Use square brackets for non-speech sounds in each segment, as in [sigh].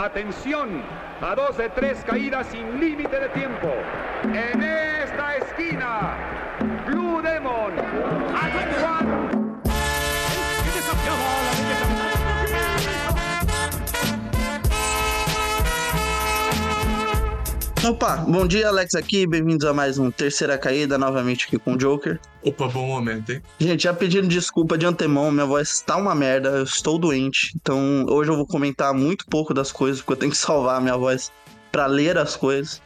Atención, a dos de tres caídas sin límite de tiempo. En esta esquina, Opa, bom dia, Alex aqui, bem-vindos a mais um Terceira Caída, novamente aqui com o Joker. Opa, bom momento, hein? Gente, já pedindo desculpa de antemão, minha voz tá uma merda, eu estou doente, então hoje eu vou comentar muito pouco das coisas, porque eu tenho que salvar a minha voz para ler as coisas.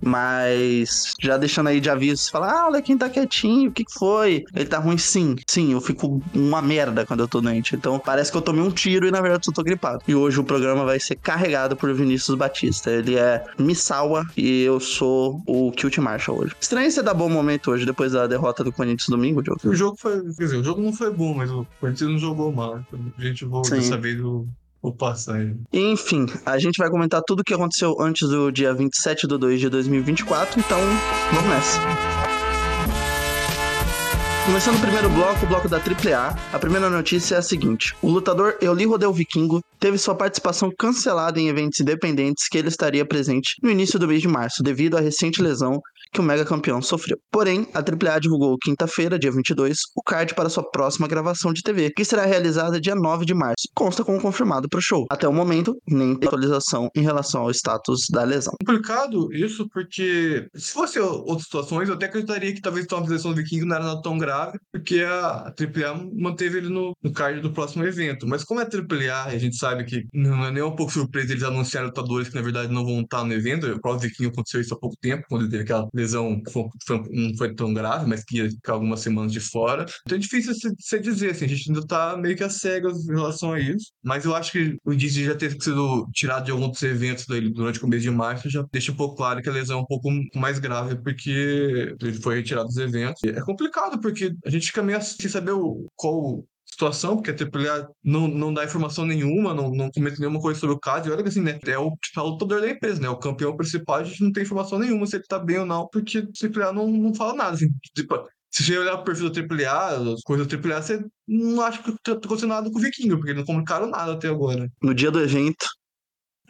Mas já deixando aí de aviso, você fala, ah, olha quem tá quietinho, o que, que foi? Ele tá ruim sim. Sim, eu fico uma merda quando eu tô doente. Então parece que eu tomei um tiro e na verdade eu tô gripado. E hoje o programa vai ser carregado por Vinícius Batista. Ele é Missawa e eu sou o Kilt Marshall hoje. Estranho você dar bom momento hoje, depois da derrota do Corinthians domingo, Diogo. O jogo foi. Quer dizer, o jogo não foi bom, mas o Corinthians não jogou mal. Então a gente dessa vez o Passar aí. Enfim, a gente vai comentar tudo o que aconteceu antes do dia 27 de 2 de 2024, então vamos nessa. Começando o primeiro bloco, o bloco da AAA, a primeira notícia é a seguinte: o lutador Euli Rodel Vikingo teve sua participação cancelada em eventos independentes que ele estaria presente no início do mês de março, devido à recente lesão que o mega campeão sofreu. Porém, a AAA divulgou quinta-feira, dia 22, o card para sua próxima gravação de TV, que será realizada dia 9 de março. Consta como confirmado para o show. Até o momento, nem tem atualização em relação ao status da lesão. Complicado isso, porque se fosse outras situações, eu até acreditaria que talvez a lesão do Viking não era tão grave, porque a AAA manteve ele no, no card do próximo evento. Mas como é AAA, a gente sabe que não é nem um pouco surpresa eles anunciarem lutadores que na verdade não vão estar no evento. O próprio Viking aconteceu isso há pouco tempo, quando ele teve aquela lesão não foi tão grave, mas que ia ficar algumas semanas de fora. Então é difícil se, dizer, assim, a gente ainda tá meio que a cegas em relação a isso. Mas eu acho que o indício já ter sido tirado de alguns eventos dele durante o começo de março já deixa um pouco claro que a lesão é um pouco mais grave, porque ele foi retirado dos eventos. É complicado, porque a gente fica meio sem saber o, qual situação, porque a AAA não, não dá informação nenhuma, não, não comenta nenhuma coisa sobre o caso. E olha que assim, né? É o, tipo, é lutador da empresa, né? O campeão principal, a gente não tem informação nenhuma se ele tá bem ou não, porque a AAA não, não fala nada. Assim, tipo, se você olhar o perfil da AAA, as coisas da AAA, você não acha que tá acontecendo nada com o Vikingo, porque não comunicaram nada até agora. No dia do evento,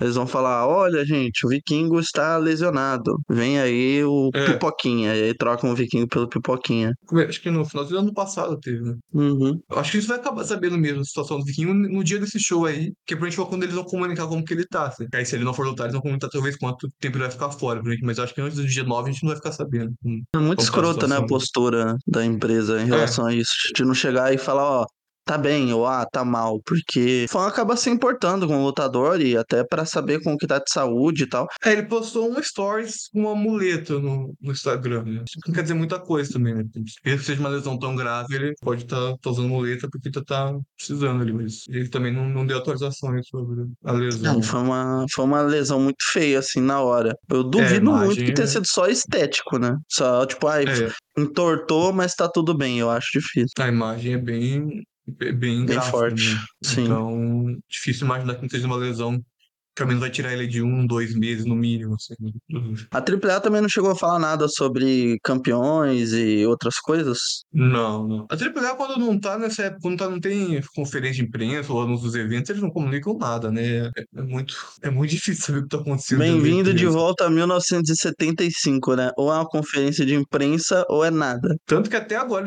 eles vão falar: olha, gente, o vikingo está lesionado. Vem aí o é. pipoquinha. E aí trocam o vikingo pelo pipoquinha. Acho que no final do ano passado teve, né? Uhum. Acho que isso vai acabar sabendo mesmo a situação do vikingo no dia desse show aí. Que é pra gente quando eles vão comunicar como que ele tá. Assim. Aí se ele não for lutar, eles vão comunicar talvez quanto tempo ele vai ficar fora. Mas acho que antes do dia 9 a gente não vai ficar sabendo. Hum, é muito escrota, né, a postura da empresa em relação é. a isso. De não chegar e falar, ó, tá bem ou ah, tá mal, porque o fã acaba se importando com o lutador e até para saber como que tá de saúde e tal. É, ele postou um stories com uma muleta no, no Instagram, né? Isso não quer dizer muita coisa também, né? Mesmo que seja uma lesão tão grave, ele pode estar tá, tá usando muleta porque tá, tá precisando ali, mas ele também não, não deu atualizações sobre a lesão. Não, foi uma, foi uma lesão muito feia, assim, na hora. Eu duvido é, muito que tenha sido só estético, né? Só, tipo, ai, é. entortou, mas tá tudo bem, eu acho difícil. A imagem é bem bem, bem gráfico, forte. Né? Sim. Então, difícil imaginar que não seja uma lesão pelo menos vai tirar ele de um, dois meses no mínimo. Assim. A AAA também não chegou a falar nada sobre campeões e outras coisas? Não, não. A AAA, quando não tá nessa época, quando tá, não tem conferência de imprensa ou nos eventos, eles não comunicam nada, né? É, é muito, é muito [laughs] difícil saber o que tá acontecendo. Bem-vindo de volta a 1975, né? Ou é uma conferência de imprensa ou é nada. Tanto que até agora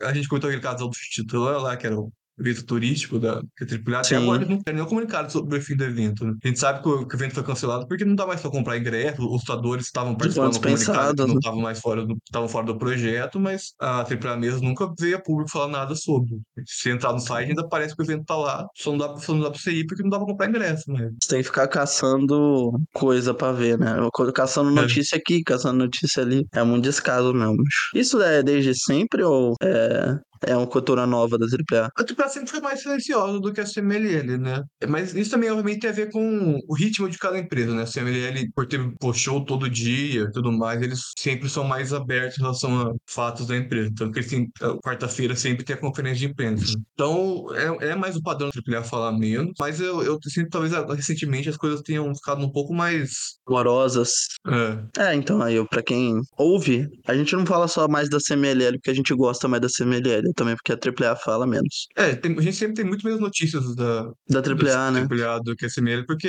a gente comentou aquele casal do título lá, que era o evento turístico da que AAA, até agora não tem nenhum comunicado sobre o fim do evento. Né? A gente sabe que o, que o, evento foi cancelado porque não dá mais para comprar ingresso, os lutadores estavam participando do comunicado, não né? estavam mais fora do, estavam fora do projeto, mas a AAA mesmo nunca veio a público falar nada sobre. Se entrar no site ainda parece que o evento tá lá, só não dá, só não dá pra você ir porque não dá pra comprar ingresso. Mas... Você tem que ficar caçando coisa pra ver, né? Caçando é. notícia é. aqui, caçando notícia ali. É muito descaso mesmo. Isso é desde sempre ou é é uma cultura nova da AAA. A AAA sempre foi mais silenciosa do que a CMLL, né? Mas isso também, obviamente, tem a ver com o ritmo de cada empresa, né? A CMLL, por ter show todo dia e tudo mais, eles sempre são mais abertos em relação a fatos da empresa. Então, que quarta-feira sempre tem a conferência de imprensa. Então, é, é mais o padrão da AAA falar menos, mas eu, eu sinto talvez recentemente as coisas tenham ficado um pouco mais amorosas. É. é, então aí, pra quem ouve, a gente não fala só mais da CMLL porque a gente gosta mais da CMLL também, porque a AAA fala menos. É, tem, a gente sempre tem muito menos notícias da, da AAA, da né? AAA do que a CML, porque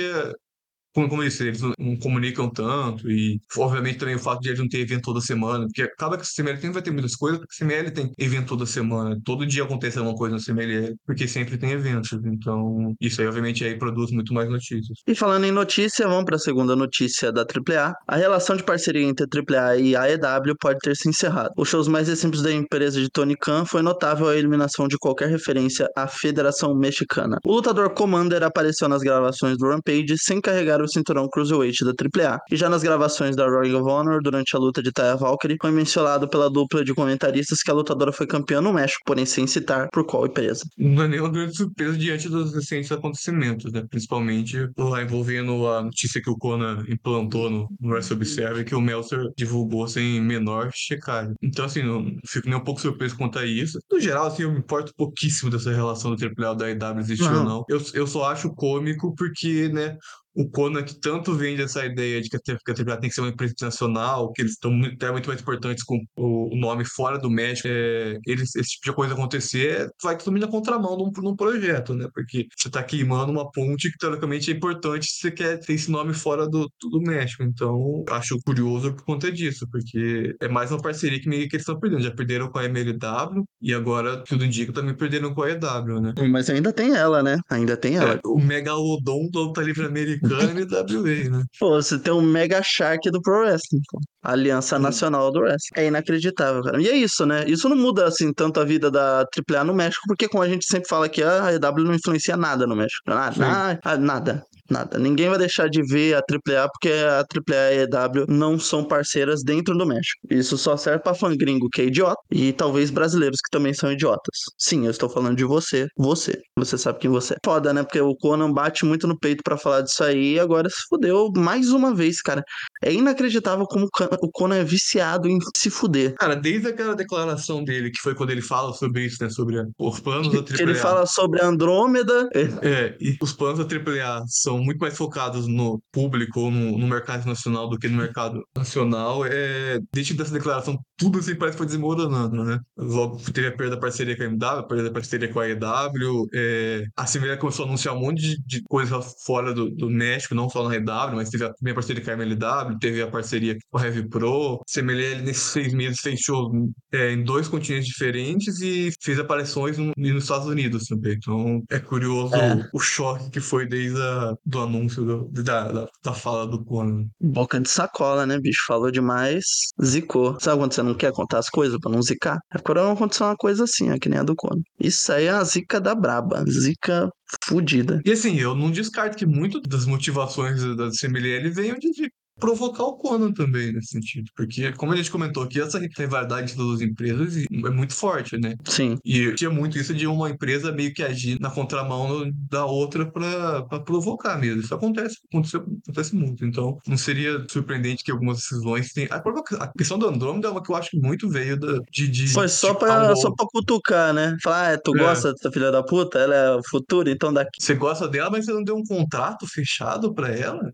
como, como eu disse, eles não, não comunicam tanto e, obviamente, também o fato de eles não ter evento toda semana, porque acaba que o CML não vai ter muitas coisas, o CML tem evento toda semana, todo dia acontece alguma coisa no CML, porque sempre tem eventos, então isso aí, obviamente, aí produz muito mais notícias. E falando em notícia, vamos para a segunda notícia da AAA. A relação de parceria entre a AAA e a AEW pode ter se encerrado. Os shows mais recentes da empresa de Tony Khan foi notável a eliminação de qualquer referência à Federação Mexicana. O lutador Commander apareceu nas gravações do Rampage sem carregar o cinturão Cruiserweight da AAA. E já nas gravações da Ring of Honor, durante a luta de Taya Valkyrie, foi mencionado pela dupla de comentaristas que a lutadora foi campeã no México, porém sem citar por qual empresa. Não é nenhuma grande surpresa diante dos recentes acontecimentos, né? Principalmente lá envolvendo a notícia que o Conan implantou no, no Wrestle Observer, que o Meltzer divulgou sem menor checagem. Então, assim, não fico nem um pouco surpreso quanto a isso. No geral, assim, eu me importo pouquíssimo dessa relação do AAA da IW existir ou não. Eu, eu só acho cômico porque, né, o Conan que tanto vende essa ideia de que a AAA tem que ser uma empresa internacional, que eles estão muito, é muito mais importantes com o nome fora do México, é, eles, esse tipo de coisa acontecer, vai totalmente na contramão num, num projeto, né? Porque você está queimando uma ponte que teoricamente é importante se você quer ter esse nome fora do, do México. Então, acho curioso por conta disso, porque é mais uma parceria que meio que eles estão perdendo. Já perderam com a MLW e agora, tudo indica, também perderam com a EW, né? Mas ainda tem ela, né? Ainda tem ela. É, o Megalodon da luta livre americana WWE, né? Pô, você tem um Mega Shark do Pro Wrestling, pô. Aliança Nacional do Wrestling. É inacreditável, cara. E é isso, né? Isso não muda, assim, tanto a vida da AAA no México, porque como a gente sempre fala aqui, a EW não influencia nada no México. Nada, nada. Nada. Ninguém vai deixar de ver a AAA porque a AAA e a EW não são parceiras dentro do México. Isso só serve pra fã gringo que é idiota e talvez brasileiros que também são idiotas. Sim, eu estou falando de você. Você. Você sabe quem você é. Foda, né? Porque o Conan bate muito no peito para falar disso aí e agora se fudeu mais uma vez, cara. É inacreditável como o Conan é viciado em se fuder. Cara, desde aquela declaração dele, que foi quando ele fala sobre isso, né? Sobre os planos da AAA. Que ele fala sobre a Andrômeda. É, e os planos da AAA são são muito mais focados no público ou no, no, mercado nacional do que no mercado nacional, é, desde dessa declaração, tudo assim parece que foi desmoronando, né? Logo teve a perda da parceria com a MW, a perda da parceria com a EW, é, a Cimelia começou a anunciar um monte de, de coisa fora do, do, México, não só na EW, mas teve a minha parceria com a MLW, teve a parceria com a Heavy Pro. A Cimelia, nesses seis meses, fez shows é, em dois continentes diferentes e fez aparições no, nos Estados Unidos também. Então é curioso é. O, o choque que foi desde a do anúncio do, da, da, da, fala do Conan. Boca de sacola, né, bicho? Falou demais, zicou. Sabe quando você não quer contar as coisas pra não zicar? Agora não aconteceu uma coisa assim, ó, que nem a do Conan. Isso aí é a zica da braba. Zica fudida. E assim, eu não descarto que muito das motivações da CMLL venham de, de provocar o Conan também nesse sentido. Porque, como a gente comentou aqui, essa rivalidade entre as duas é muito forte, né? Sim. E tinha muito isso de uma empresa meio que agir na contramão da outra para provocar mesmo. Isso acontece, acontece, acontece muito. Então, não seria surpreendente que algumas decisões tenham. A, a questão do Andrômeda é uma que eu acho que muito veio da, de, de. Foi só pra, só pra cutucar, né? Falar, ah, tu é. gosta dessa filha da puta? Ela é o futuro, então daqui. Você gosta dela, mas você não deu um contrato fechado pra ela?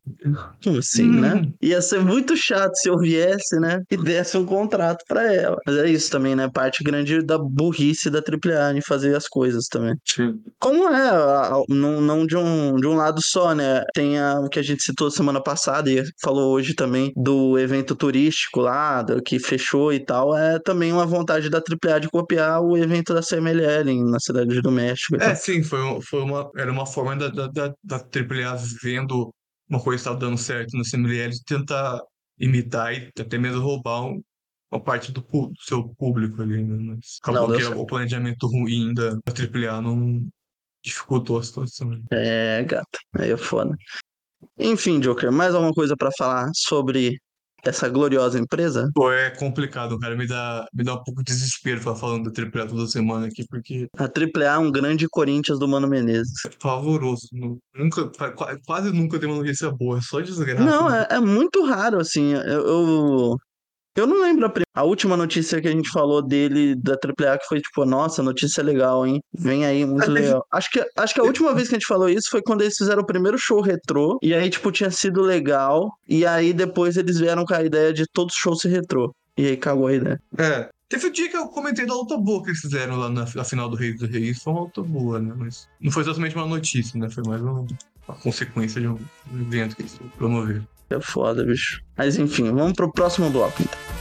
Sim, hum. né? Ia ser muito chato se eu viesse, né? E desse um contrato para ela. Mas é isso também, né? Parte grande da burrice da AAA em fazer as coisas também. Sim. Como é, não, não de, um, de um lado só, né? Tem a, o que a gente citou semana passada e falou hoje também do evento turístico lá, do, que fechou e tal. É também uma vontade da AAA de copiar o evento da CMLL na cidade do México. É, sim, foi, foi uma, era uma forma da, da, da, da AAA vendo uma coisa estava dando certo no CMLL, tentar imitar e até mesmo roubar um, uma parte do, do, seu público ali, né? Mas acabou não, que o planejamento ruim da, da AAA não dificultou a situação. É, gata, aí é foda. Enfim, Joker, mais alguma coisa para falar sobre essa gloriosa empresa? Pô, é complicado, cara. Me dá, me dá um pouco de desespero ficar falando da AAA toda semana aqui, porque. A AAA é um grande Corinthians do Mano Menezes. É favoroso. Nunca, quase nunca tem uma notícia boa, é só desgraça. Não, né? é, é, muito raro, assim. Eu, eu, eu não lembro a, a, última notícia que a gente falou dele da AAA que foi tipo, nossa, notícia legal, hein? Vem aí, muito legal. Acho que, acho que a última vez que a gente falou isso foi quando eles fizeram o primeiro show retrô. E aí, tipo, tinha sido legal. E aí depois eles vieram com a ideia de todos os shows ser retrô. E aí cagou a ideia. É. Teve o dia que eu comentei da luta boa que eles fizeram lá na, na final do Rei do Reis. Foi uma luta boa, né? Mas não foi exatamente uma notícia, né? Foi mais um a consequência de um evento que eles promoveram. É foda, bicho. Mas enfim, vamos pro próximo bloco então.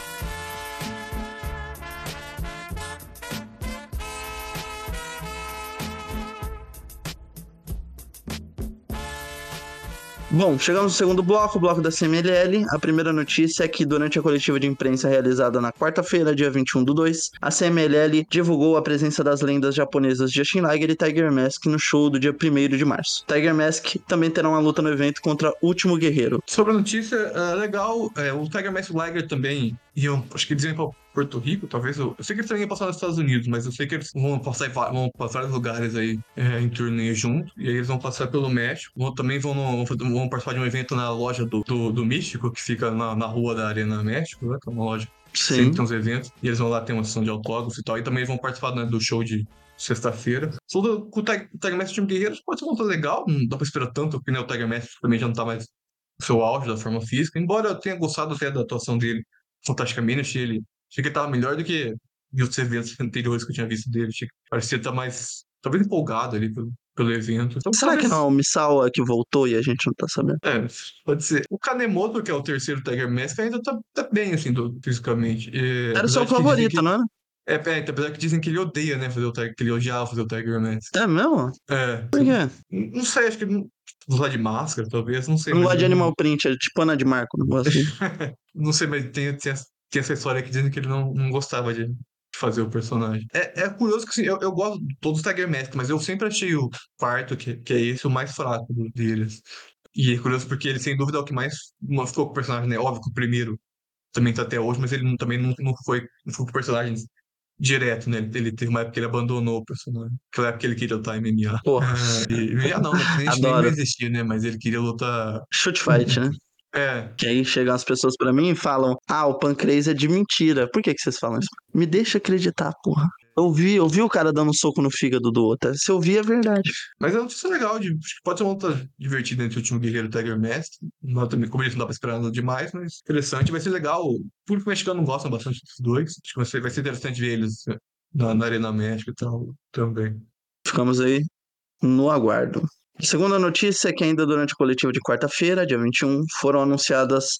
Bom, chegamos no segundo bloco, o bloco da CMLL. A primeira notícia é que durante a coletiva de imprensa realizada na quarta-feira, dia 21 do 2, a CMLL divulgou a presença das lendas japonesas Justin Liger e Tiger Mask no show do dia 1 de março. Tiger Mask também terá uma luta no evento contra Último Guerreiro. Sobre a notícia, é legal, é, o Tiger Mask Liger também iam, acho que eles iam pra Porto Rico, talvez. Eu, eu sei que eles também passar nos Estados Unidos, mas eu sei que eles vão passar, vão passar vários lugares aí é, em turnê junto. E aí eles vão passar pelo México. Vão, também vão, no, vão participar de um evento na loja do, do, do Místico, que fica na, na rua da Arena México, né? Que é uma loja Sim. sempre tem uns eventos. E eles vão lá ter uma sessão de autógrafo e tal. E também vão participar né, do show de sexta-feira. Sobre com o Tiger Tiger Mask Time Guerreiros, pode ser uma coisa legal. Não dá pra esperar tanto, porque né, o Tiger Mask também já não tá mais no seu auge da forma física. Embora eu tenha gostado até da atuação dele fantasticamente, achei ele. Achei que ele tava melhor do que outros eventos anteriores que eu tinha visto dele. Achei que parecia estar mais. Talvez empolgado ali pelo, pelo evento. Então, Será que talvez- não é o Misawa que voltou e a gente não tá sabendo? É, pode ser. O Kanemoto, que é o terceiro Tiger Mask, ainda tá, tá bem, assim, do- fisicamente. E, Era o seu que favorito, que- não era? É, é, apesar que dizem que ele odeia, né, fazer o Tiger, que ele odiava fazer o Tiger Mask. É mesmo? É. Por quê? Não sei, acho que não. Usar de máscara, talvez, não sei. Não mas gosto de animal print, é tipo Ana de Marco, não gosto. [laughs] Não sei, mas tem, tem, tem essa história que dizem que ele não, não gostava de, fazer o personagem. É, é curioso que assim, eu, eu gosto de todos os Tiger Mask, mas eu sempre achei o quarto, que, que é esse, o mais fraco deles. E é curioso porque ele, sem dúvida, é o que mais não ficou com o personagem, né? Óbvio que o primeiro também tá até hoje, mas ele não- também não, não foi, não com o personagem direto, né? Ele teve uma época que ele abandonou o personagem. Aquela época que ele queria lutar MMA. Porra. [laughs] Ah, e, MMA não, né? Que nem, não existia, né? Mas ele queria lutar. Shoot fight, né? [laughs] É, Que aí chegam as pessoas pra mim e falam: Ah, o pancreas é de mentira. Por que, que vocês falam isso? Me deixa acreditar, porra. Eu vi, eu vi o cara dando um soco no fígado do outro. Se eu vi, é verdade. Mas é uma notícia legal, de, acho que pode ser uma luta divertida entre o último guerreiro e o Tiger Mask. Não, também, como eles não dá pra esperar nada demais, mas interessante. Vai ser legal. O público mexicano gosta bastante dos dois. Acho que vai ser, interessante ver eles na, na Arena México e tal também. Ficamos aí no aguardo. Segunda notícia é que ainda durante o coletivo de quarta-feira, dia 21, foram anunciadas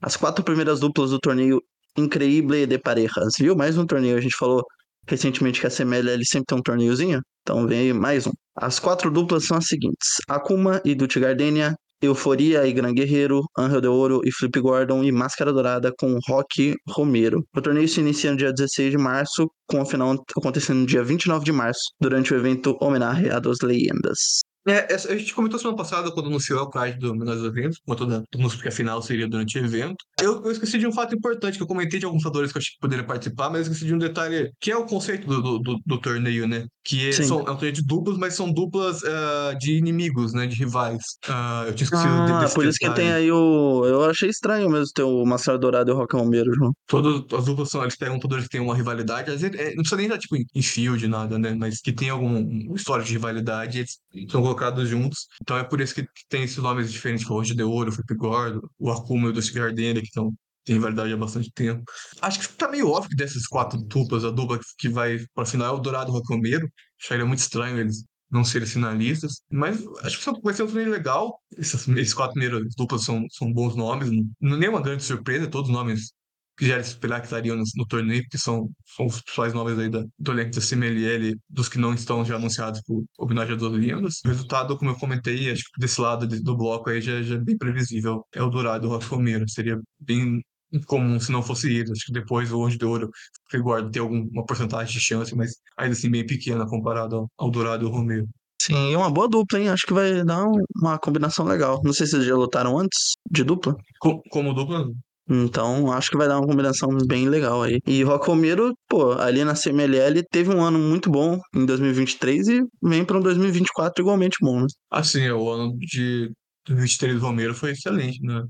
as quatro primeiras duplas do torneio Increíble de Parejas, viu? Mais um torneio, a gente falou recentemente que a CMLL sempre tem um torneiozinho, então vem aí mais um. As quatro duplas são as seguintes, Akuma e Dutch Gardenia, Euforia e Gran Guerreiro, Angel de Ouro e Flip Gordon e Máscara Dourada com Rock Romero. O torneio se inicia no dia 16 de março, com a final acontecendo no dia 29 de março, durante o evento Homenagem a dos Leyendas. É, a gente comentou semana passada quando anunciou o card do Menores Eventos, como toda música que a final seria durante o evento. Eu, eu esqueci de um fato importante, que eu comentei de alguns lutadores que eu achei que poderiam participar, mas eu esqueci de um detalhe, que é o conceito do, do, do- do torneio, né? Que é, Sim. são, é um torneio de duplas, mas são duplas ah, de inimigos, né? De rivais. Ah, eu tinha esquecido de- Ah, desse por isso que tem aí o. Eu achei estranho mesmo ter o Máscara Dourada e o Rock Romero junto. Todas as duplas são, eles pegam lutadores que têm uma rivalidade, às vezes, é, não precisa nem estar tipo em, field, nada, né? Mas que tem algum um história de rivalidade, eles são colocados juntos. Então é por isso que tem esses nomes diferentes, como o Roger de Ouro, o Flip Gordo, o Akuma e o Dusty Gardenia, que estão tem rivalidade há bastante tempo. Acho que tá meio óbvio que dessas quatro duplas, a dupla que vai pra final é o Dourado e o Rocomeiro. Acharia muito estranho eles não serem finalistas. Mas acho que vai ser um torneio legal. Essas, esses quatro primeiras duplas são, são bons nomes. Não, nenhuma grande surpresa, todos os nomes que já era de esperar que estariam no, no torneio, porque são, são os principais nomes aí da, do elenco da CMLL, dos que não estão já anunciados por homenagem duas lendas. O resultado, como eu comentei, acho que desse lado de- do bloco aí já, já é bem previsível. É o Dourado e o Rock Romero. Seria bem incomum se não fosse eles. Acho que depois o Anjo de Ouro o Guarda tem alguma porcentagem de chance, mas ainda assim bem pequena comparado ao, ao Dourado e ao Romero. Sim, é uma boa dupla, hein? Acho que vai dar um- uma combinação legal. Não sei se eles já lutaram antes de dupla. Co- como dupla, Então, acho que vai dar uma combinação bem legal aí. E Rock Romero, pô, ali na CMLL teve um ano muito bom em 2023 e vem para um 2024 igualmente bom, né? assim, é, o ano de 23 do Romero foi excelente, né?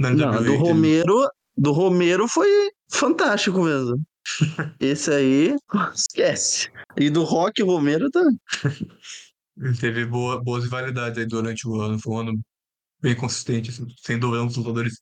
Não, NWA, do Romero, do Romero foi fantástico mesmo. [laughs] Esse aí, [laughs] esquece. E do Rock Romero também. Ele teve boa, boas rivalidades aí durante o ano. Foi um ano bem consistente, assim, sem dúvida, um dos lutadores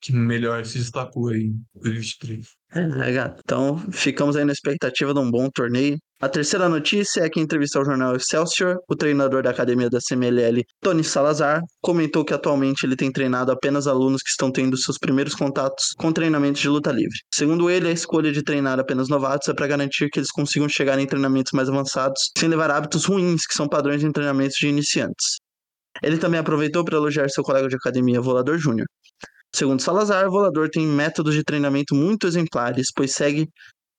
que melhor se destacou aí em 2023. É, gato. Então, ficamos aí na expectativa de um bom torneio. A terceira notícia é que, em entrevista ao jornal Excelsior, o treinador da academia da CMLL, Tony Salazar, comentou que atualmente ele tem treinado apenas alunos que estão tendo seus primeiros contatos com treinamentos de luta livre. Segundo ele, a escolha de treinar apenas novatos é para garantir que eles consigam chegar em treinamentos mais avançados sem levar hábitos ruins, que são padrões em treinamentos de iniciantes. Ele também aproveitou para elogiar seu colega de academia, Volador Júnior. Segundo Salazar, Volador tem métodos de treinamento muito exemplares, pois segue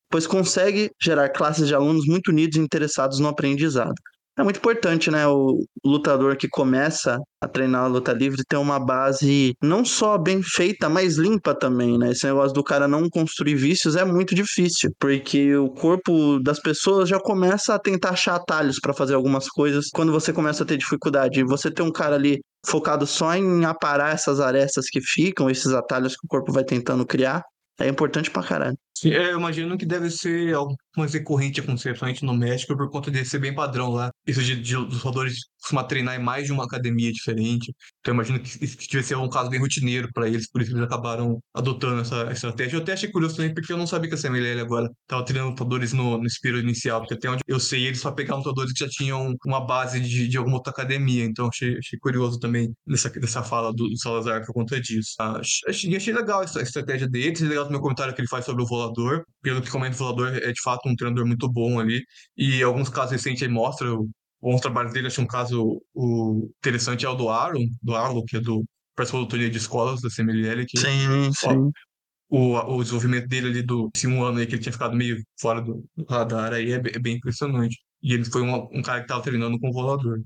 pois consegue gerar classes de alunos muito unidos e interessados no aprendizado. É muito importante, né? O lutador que começa a treinar a luta livre ter uma base não só bem feita, mas limpa também, né? Esse negócio do cara não construir vícios é muito difícil, porque o corpo das pessoas já começa a tentar achar atalhos para fazer algumas coisas quando você começa a ter dificuldade. Você ter um cara ali focado só em aparar essas arestas que ficam, esses atalhos que o corpo vai tentando criar, é importante pra caralho. Sim, é, eu imagino que deve ser algo mais recorrente acontecer, principalmente no México, por conta de ser bem padrão lá. Isso de, de os jogadores costumam treinar em mais de uma academia diferente. Então imagino que isso ser um caso bem rotineiro para eles, por isso eles acabaram adotando essa estratégia. Eu até achei curioso também, porque eu não sabia que a CMLL agora estava treinando lutadores no, no Espírito inicial, porque até onde eu sei, eles só pegavam lutadores que já tinham uma base de, de alguma outra academia. Então achei, achei curioso também nessa, nessa fala do, do Salazar por conta disso. Ah, achei, achei legal essa estratégia deles, achei legal o meu comentário que ele faz sobre o volador. Pelo que comenta o volador, é de fato um treinador muito bom ali. E alguns casos recentes ele mostra bons trabalhos dele. Acho um caso o interessante é o do Aaron, do Arlo, que é do participou do torneio de escolas da CMLL. Que, sim, sim. o, o desenvolvimento dele ali do esse um ano aí que ele tinha ficado meio fora do radar aí é bem, é bem impressionante. E ele foi um, um cara que estava treinando com o volador.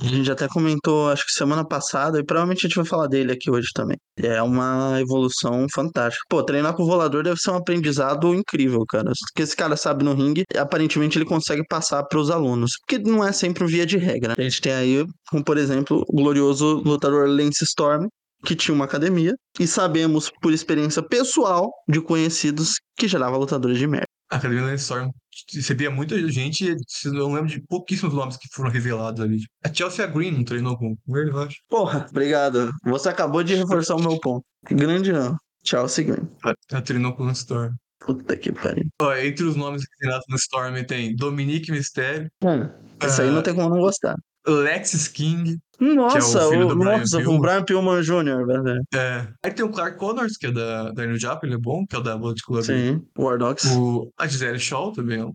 A gente até comentou, acho que semana passada, e provavelmente a gente vai falar dele aqui hoje também. É uma evolução fantástica. Pô, treinar com o volador deve ser um aprendizado incrível, cara. Porque esse cara sabe no ringue, aparentemente ele consegue passar para os alunos. Porque não é sempre via de regra. A gente tem aí, como por exemplo, o glorioso lutador Lance Storm, que tinha uma academia, e sabemos por experiência pessoal de conhecidos que gerava lutadores de merda. A Academia Lance Storm recebia muita gente, eu não lembro de pouquíssimos nomes que foram revelados ali. A Chelsea Green não treinou com ele, eu acho. Porra, obrigado. Você acabou de reforçar o meu ponto. Grande não. Chelsea Green. Ela treinou com o Storm. Puta que pariu. Ó, entre os nomes que treinaram no Storm tem Dominique Mysterio. Hum, uh, aí não tem como não gostar. Lexis King. Nossa, é o, filho o, do Brian nossa, Pillman. o Brian Pillman Jr., velho. É. Aí tem o Clark Connors, que é da, da New Japan, ele é bom, que é o da Blood Club. Sim, War Dogs. O, a Gisele Shaw também é um,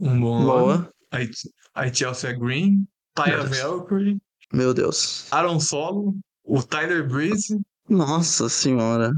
um bom. Boa. Aí, aí Chelsea Green, Deus. Valkyrie, Meu Deus. Aaron Solo, o Tyler Breeze. Nossa senhora.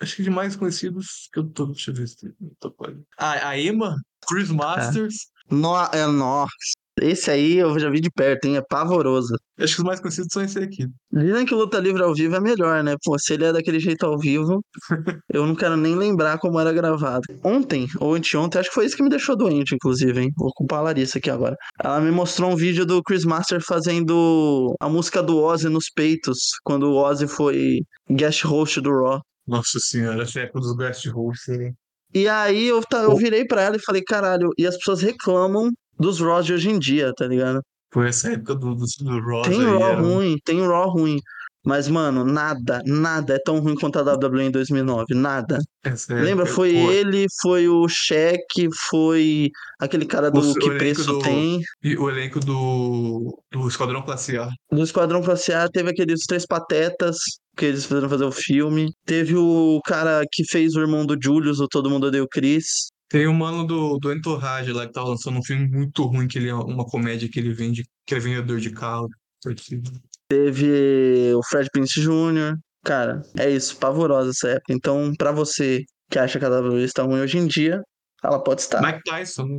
Acho que de mais conhecidos que eu tô. Deixa eu ver se tô ele. Ah, a Emma, Chris Masters. No, é, nossa. Esse aí eu já vi de perto, hein? É pavoroso. Acho que os mais conhecidos são esse aqui. Dizem que luta livre ao vivo é melhor, né? Pô, se ele é daquele jeito ao vivo, [laughs] eu não quero nem lembrar como era gravado. Ontem, ou anteontem, acho que foi isso que me deixou doente, inclusive, hein? Vou culpar a Larissa aqui agora. Ela me mostrou um vídeo do Chris Master fazendo a música do Ozzy nos peitos, quando o Ozzy foi guest host do Raw. Nossa senhora, essa época dos guest hosts, hein? E aí eu, ta- eu virei pra ela e falei, caralho, e as pessoas reclamam dos Raws de hoje em dia, tá ligado? Foi essa época do, do, do Rosa Tem aí. Raw era ruim, tem Raw ruim. Mas, mano, nada, nada é tão ruim quanto a WWE em 2009, nada. essa Lembra? época, Foi pô, ele, foi o Shaq, foi aquele cara do O- Que o Preço do- Tem. E o elenco do, do Esquadrão Classe A. Do Esquadrão Classe A teve aqueles três patetas que eles fizeram fazer o filme. Teve o cara que fez o irmão do Julius, o Todo Mundo Odeia o Chris. Tem o mano do, do Entourage lá que tá lançando um filme muito ruim, que ele é uma comédia que ele vende, que é vendedor de carro. Teve o Fred Prince Jr. Cara, é isso, pavorosa essa época. Então, pra você que acha que a WWE está ruim hoje em dia, ela pode estar. Mike Tyson. né?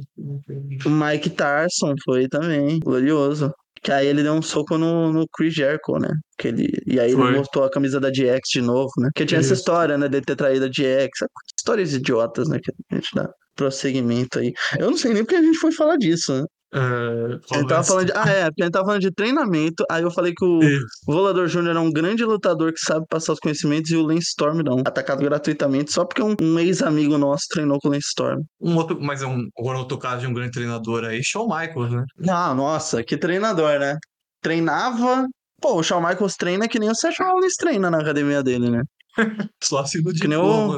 O Mike Tarson foi também, glorioso. Que aí ele deu um soco no, no Chris Jericho, né? Que ele, e aí Foi. ele botou a camisa da GX de novo, né? Porque tinha essa Isso. história, né? Dele ter traído a GX. Histórias idiotas, né? Que a gente dá prosseguimento aí. Eu não sei nem porque a gente foi falar disso, né? É, Ele tava falando de. Ah, é, ele tava falando de treinamento. Aí eu falei que o Isso. Volador Júnior é um grande lutador que sabe passar os conhecimentos e o Lance Storm não. Atacado gratuitamente só porque um, um ex-amigo nosso treinou com o Lance Storm. Um outro, mas é um, outro caso de um grande treinador aí, Shawn Michaels, né? Ah, nossa, que treinador, né? Treinava. Pô, o Shawn Michaels treina que nem o Seth Rollins treina na academia dele, né? [laughs] Só assim do Que nem o-.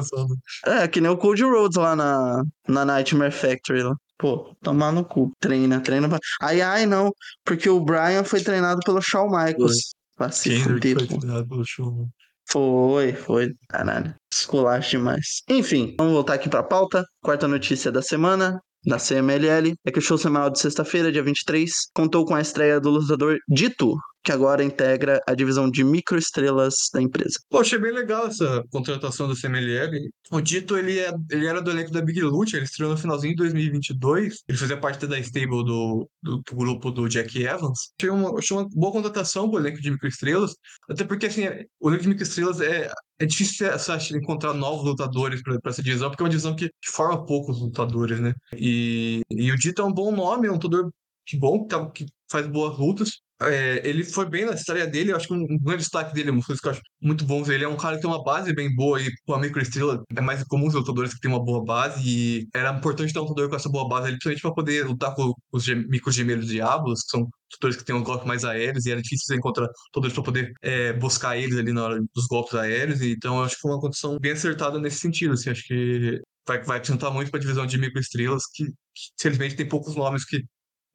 É, que nem o Cody Rhodes lá na, na Nightmare Factory lá. Pô, tomar no cu. Treina, treina. Pra... Ai, ai, não. Porque o Brian foi treinado pelo Shawn Michaels. Fuder, foi treinado pelo show. Foi, foi. Caralho. Esculacho demais. Enfim, vamos voltar aqui pra pauta. Quarta notícia da semana. Da CMLL é que o show semanal de sexta-feira, dia 23, contou com a estreia do lutador Dito, que agora integra a divisão de microestrelas da empresa. Pô, achei bem legal essa contratação do CMLL. O Dito, ele, é, ele era do elenco da Big Lute, ele estreou no finalzinho de 2022. Ele fazia parte da stable do, do, do grupo do Jack Evans. Achei uma, achei uma boa contratação pro elenco de microestrelas, até porque, assim, o elenco de microestrelas é, é difícil acha, encontrar novos lutadores para essa divisão, porque é uma divisão que, forma poucos lutadores, né? E, e o Dito é um bom nome, é um lutador bom, que, tá- que faz boas lutas. É, ele foi bem na estreia dele, eu acho que um, grande destaque dele, uma coisa que eu acho muito ver, ele é um cara que tem uma base bem boa e com a microestrela é mais comum os lutadores que têm uma boa base e era importante ter um lutador com essa boa base ali, principalmente para poder lutar com os gem- microgemelos diabos, que são lutadores que têm um golpe mais aéreos e era difícil você encontrar lutadores para poder é, buscar eles ali na hora dos golpes aéreos, então eu acho que foi uma condição bem acertada nesse sentido, assim, acho que vai, vai acrescentar muito para a divisão de microestrelas, que, que infelizmente tem poucos nomes que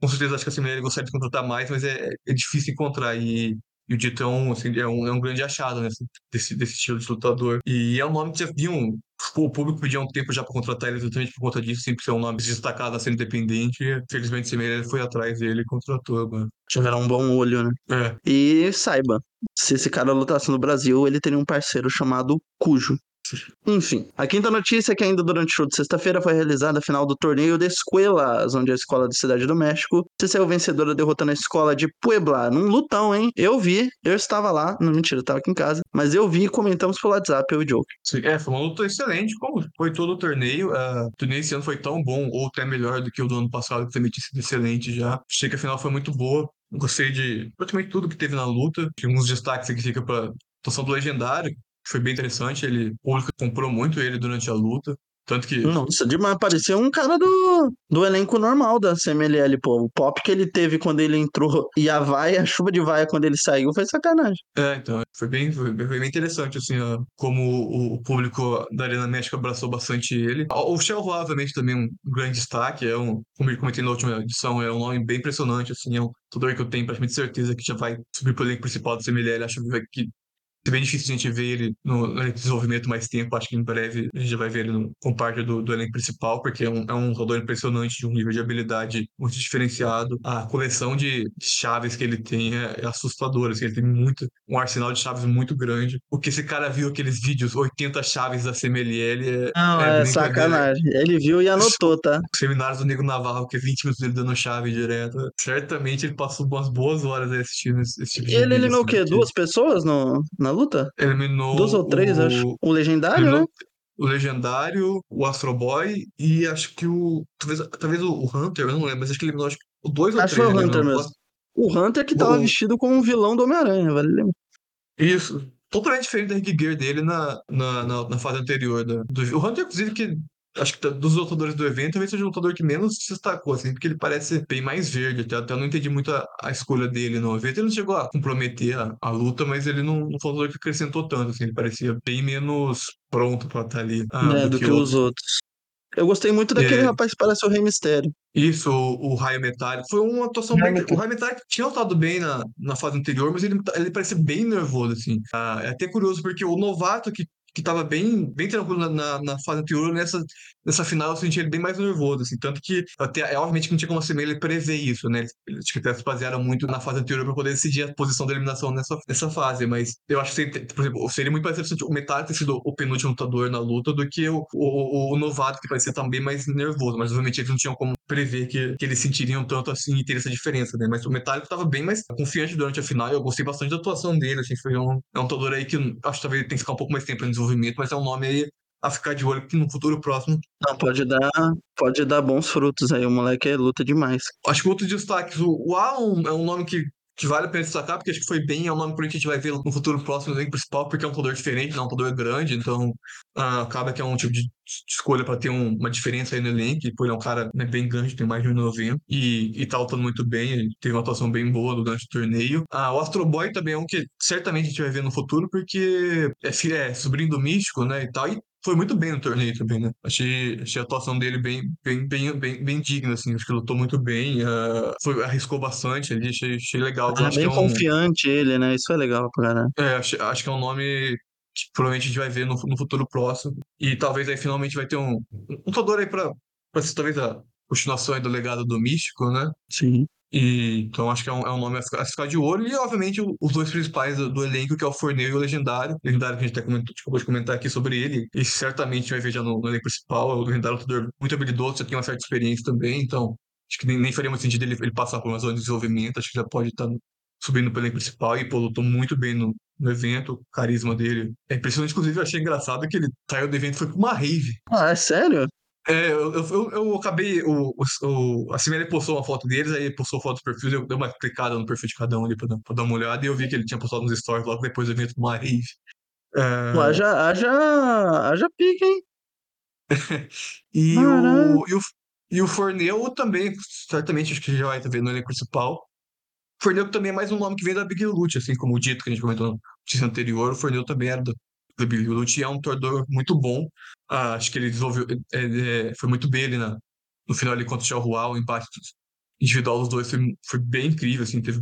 com certeza acho que a Assembleia gostaria de contratar mais, mas é, é difícil encontrar. E, e o é um, assim, é um, é um grande achado né, desse, desse estilo de lutador. E é um nome que já viam. O público pedia um tempo já para contratar ele exatamente por conta disso, sempre ser um nome destacado a ser independente. E, felizmente, Assembleia foi atrás dele e contratou agora. Tiveram um bom olho, né? É, E saiba, se esse cara lutasse no Brasil, ele teria um parceiro chamado Cujo. Enfim, a quinta notícia é que ainda durante o show de sexta-feira foi realizada a final do torneio de Escuelas, onde a escola da Cidade do México se saiu vencedora derrotando a escola de Puebla, num lutão, hein? Eu vi, eu estava lá, não mentira, eu estava aqui em casa, mas eu vi e comentamos pelo WhatsApp, eu e o Joker. é, foi uma luta excelente, como foi todo o torneio. ah, o torneio esse ano foi tão bom, ou até melhor do que o do ano passado, que também tinha sido excelente já. Achei que a final foi muito boa. Gostei de praticamente tudo que teve na luta. Tinha uns destaques aqui fica para atuação do Legendário, foi bem interessante. Ele, o público comprou muito ele durante a luta. Tanto que Nossa, demais, parecia um cara do, do elenco normal da CMLL, pô. O pop que ele teve quando ele entrou e a vaia, [laughs] a chuva de vaia quando ele saiu foi sacanagem. É, então, foi bem, foi bem foi bem interessante, assim, ó, como o, o público da Arena México abraçou bastante ele. O Shell obviamente, também um grande destaque, é um, como eu comentei na última edição, é um nome bem impressionante, assim, é um lutador que eu tenho praticamente certeza que já vai subir pro elenco principal do CMLL, acho que vai que é bem difícil a gente ver ele no, no desenvolvimento mais tempo. Acho que em breve a gente já vai ver ele no, como parte do, do elenco principal, porque é um, é um jogador impressionante, de um nível de habilidade muito diferenciado. A coleção de chaves que ele tem é, é assustadora. Assim, ele tem muito, um arsenal de chaves muito grande. O que esse cara viu aqueles vídeos, 80 chaves da CMLL, é, Não, é, brincadeira. sacanagem. Ele viu e anotou, tá? Os seminários do Nego Navarro, que é 20 minutos dele dando chave direto. Certamente ele passou umas boas horas aí assistindo esse, esse tipo de Ele eliminou o assim, quê? porque Duas pessoas no, na luta? Eliminou Duas ou três, o... acho. O legendário, né? o Legendário, o Astro Boy e acho que o. Talvez, talvez o Hunter, eu não lembro, mas acho que eliminou acho, que dois ou Acho que três. foi o Hunter mesmo. O Hunter que tava O- vestido como um vilão do Homem-Aranha, vale lembrar. Isso. Totalmente diferente da Rick Gear dele na, na, na, na fase anterior. Da, do, o Hunter, inclusive, que acho que tá- dos lutadores do evento, talvez seja o lutador que menos se destacou, assim, porque ele parece bem mais verde. Até, até eu não entendi muito a, a escolha dele no evento. Ele não chegou a comprometer a, a luta, mas ele não, não foi um lutador que acrescentou tanto, assim. Ele parecia bem menos pronto pra estar ali ah, né, do que os outros. Eu gostei muito daquele É. rapaz que parece o Rei Mistério. Isso, o, o Raio Metálico. Foi uma atuação bem. O Raio Metálico tinha lutado bem na, na fase anterior, mas ele, ele parecia bem nervoso, assim. Ah, é até curioso, porque o novato que, que tava bem, bem tranquilo na, na fase anterior, nessa, nessa final eu senti ele bem mais nervoso, assim. Tanto que, até, é obviamente que não tinha como a CML prever isso, né? Eles, acho que até se basearam muito na fase anterior para poder decidir a posição da eliminação nessa, nessa fase. Mas eu acho que, seria, por exemplo, seria muito mais interessante o Metálico ter sido o penúltimo lutador na luta do que o, o, o novato, que parecia também mais nervoso. Mas, obviamente, eles não tinham como prever que, que eles sentiriam tanto assim e ter essa diferença, né? Mas o Metallica tava bem mais confiante durante a final e eu gostei bastante da atuação dele, assim, foi um, é um lutador aí que acho que talvez tem que ficar um pouco mais tempo em desenvolvimento, mas é um nome aí a ficar de olho que no futuro próximo. Não, pode dar, pode dar bons frutos aí. O moleque luta demais. Acho que outros destaques, o, o Alan é um nome que que vale a pena destacar, porque acho que foi bem, é um nome que a gente vai ver no futuro próximo do elenco principal, porque é um lutador diferente, não é um lutador grande, então ah, acaba que é um tipo de, escolha para ter um- uma diferença aí no elenco, e pô, ele é um cara né, bem grande, tem mais de 1,90 e, e tá lutando muito bem, ele teve uma atuação bem boa durante o torneio. Ah, o Astro Boy também é um que certamente a gente vai ver no futuro, porque é, é sobrinho do Místico, né, e tal, e foi muito bem no torneio também, né? Achei, achei a atuação dele bem, bem, bem, bem, bem digna, assim. Acho que lutou muito bem, uh, foi, arriscou bastante ali, achei, achei legal. Acho bem que é um, confiante ele, né? Isso é legal caralho. é, acho, acho que é um nome que provavelmente a gente vai ver no, no futuro próximo. E talvez aí finalmente vai ter um, um lutador aí pra, pra ser talvez a continuação aí do legado do Místico, né? Sim. E, então acho que é um, é um nome a ficar, a ficar de olho. E, obviamente, os dois principais do, do elenco, que é o Forneu e o Legendário. O Legendário que a gente até comentou, acabou de comentar aqui sobre ele. E certamente vai ver já no, no elenco principal. O Legendário é um lutador muito habilidoso, já tem uma certa experiência também. Então, acho que nem, nem faria muito sentido ele, ele passar por uma zona de desenvolvimento. Acho que já pode estar subindo pro elenco principal. E, pô, lutou muito bem no, no evento. O carisma dele é impressionante. Inclusive, eu achei engraçado que ele saiu do evento e foi pra uma rave. Ah, é sério? É, eu, eu, eu- acabei. O, o, a Cimelia postou uma foto deles, aí postou foto do perfil, eu dei uma clicada no perfil de cada um ali pra, dar- pra dar uma olhada, e eu vi que ele tinha postado nos stories logo depois do evento do Marive. Pô, haja, haja, haja pique, hein? [laughs] e, o, e, o, e o Forneu também, certamente, acho que já vai ver no elenco principal. Forneu também é mais um nome que vem da Big Lute, assim como o dito que a gente comentou no notícia anterior. O Forneu também era da, Lute e é um torcedor muito bom. Ah, acho que ele desenvolveu. é, é, foi muito bem ali na, no final ali contra o Xiaohua, o impacto individual dos dois foi, foi bem incrível, assim, teve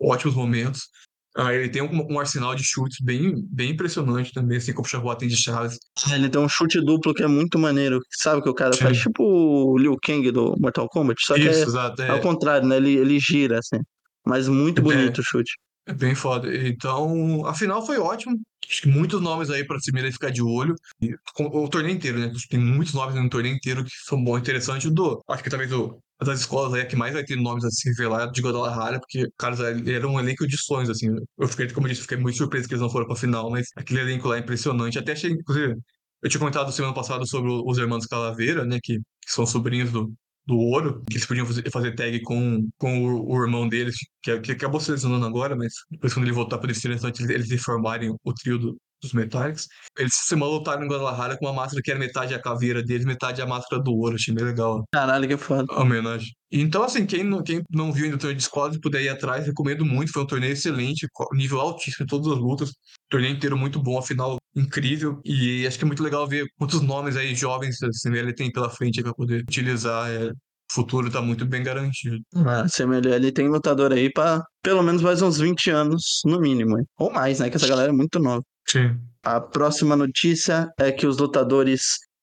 ótimos momentos. Ah, ele tem um, um arsenal de chutes bem, bem impressionante também, assim como o Xiaohua tem de chaves. Ele tem um chute duplo que é muito maneiro. Sabe o que o cara Sim. faz? Tipo o Liu Kang do Mortal Kombat. Só que é, Isso, exato. é ao É, contrário, né? Ele, ele gira, assim. Mas muito É. bonito o chute. é bem foda. Então, a final foi ótimo. Acho que muitos nomes aí pra cima ficar de olho. E, com- o torneio inteiro, né? Tem muitos nomes no torneio inteiro que são bons interessantes. Do, acho que talvez o, das escolas aí é que mais vai ter nomes a se revelar de Guadalajara, porque, caras, era um elenco de sonhos, assim. Eu fiquei, como eu disse, fiquei muito surpreso que eles não foram pra final, mas aquele elenco lá é impressionante. Até achei, inclusive, eu tinha comentado semana passada sobre os irmãos Calaveira, né? Que, que são sobrinhos do, do Ouro, que eles podiam fazer, tag com, com o, o irmão deles, que, que acabou se lesionando agora, mas depois quando ele voltar para esse interessante eles, reformarem o trio do- dos Metallics. Eles se lutaram em Guadalajara com uma máscara que era metade a caveira deles, metade a máscara do Ouro. Achei bem legal Caralho, que foda. a homenagem. Então, assim, quem não, quem não viu ainda o torneio de escola e puder ir atrás, recomendo muito. Foi um torneio excelente, nível altíssimo em todas as lutas. Torneio inteiro muito bom, afinal, incrível. E acho que é muito legal ver quantos nomes aí jovens a CML tem pela frente para poder utilizar. É, o futuro tá muito bem garantido. A CMLL tem lutador aí pra pelo menos mais uns 20 anos, no mínimo. Ou mais, né? Que essa galera é muito nova. Sim. A próxima notícia é que os lutadores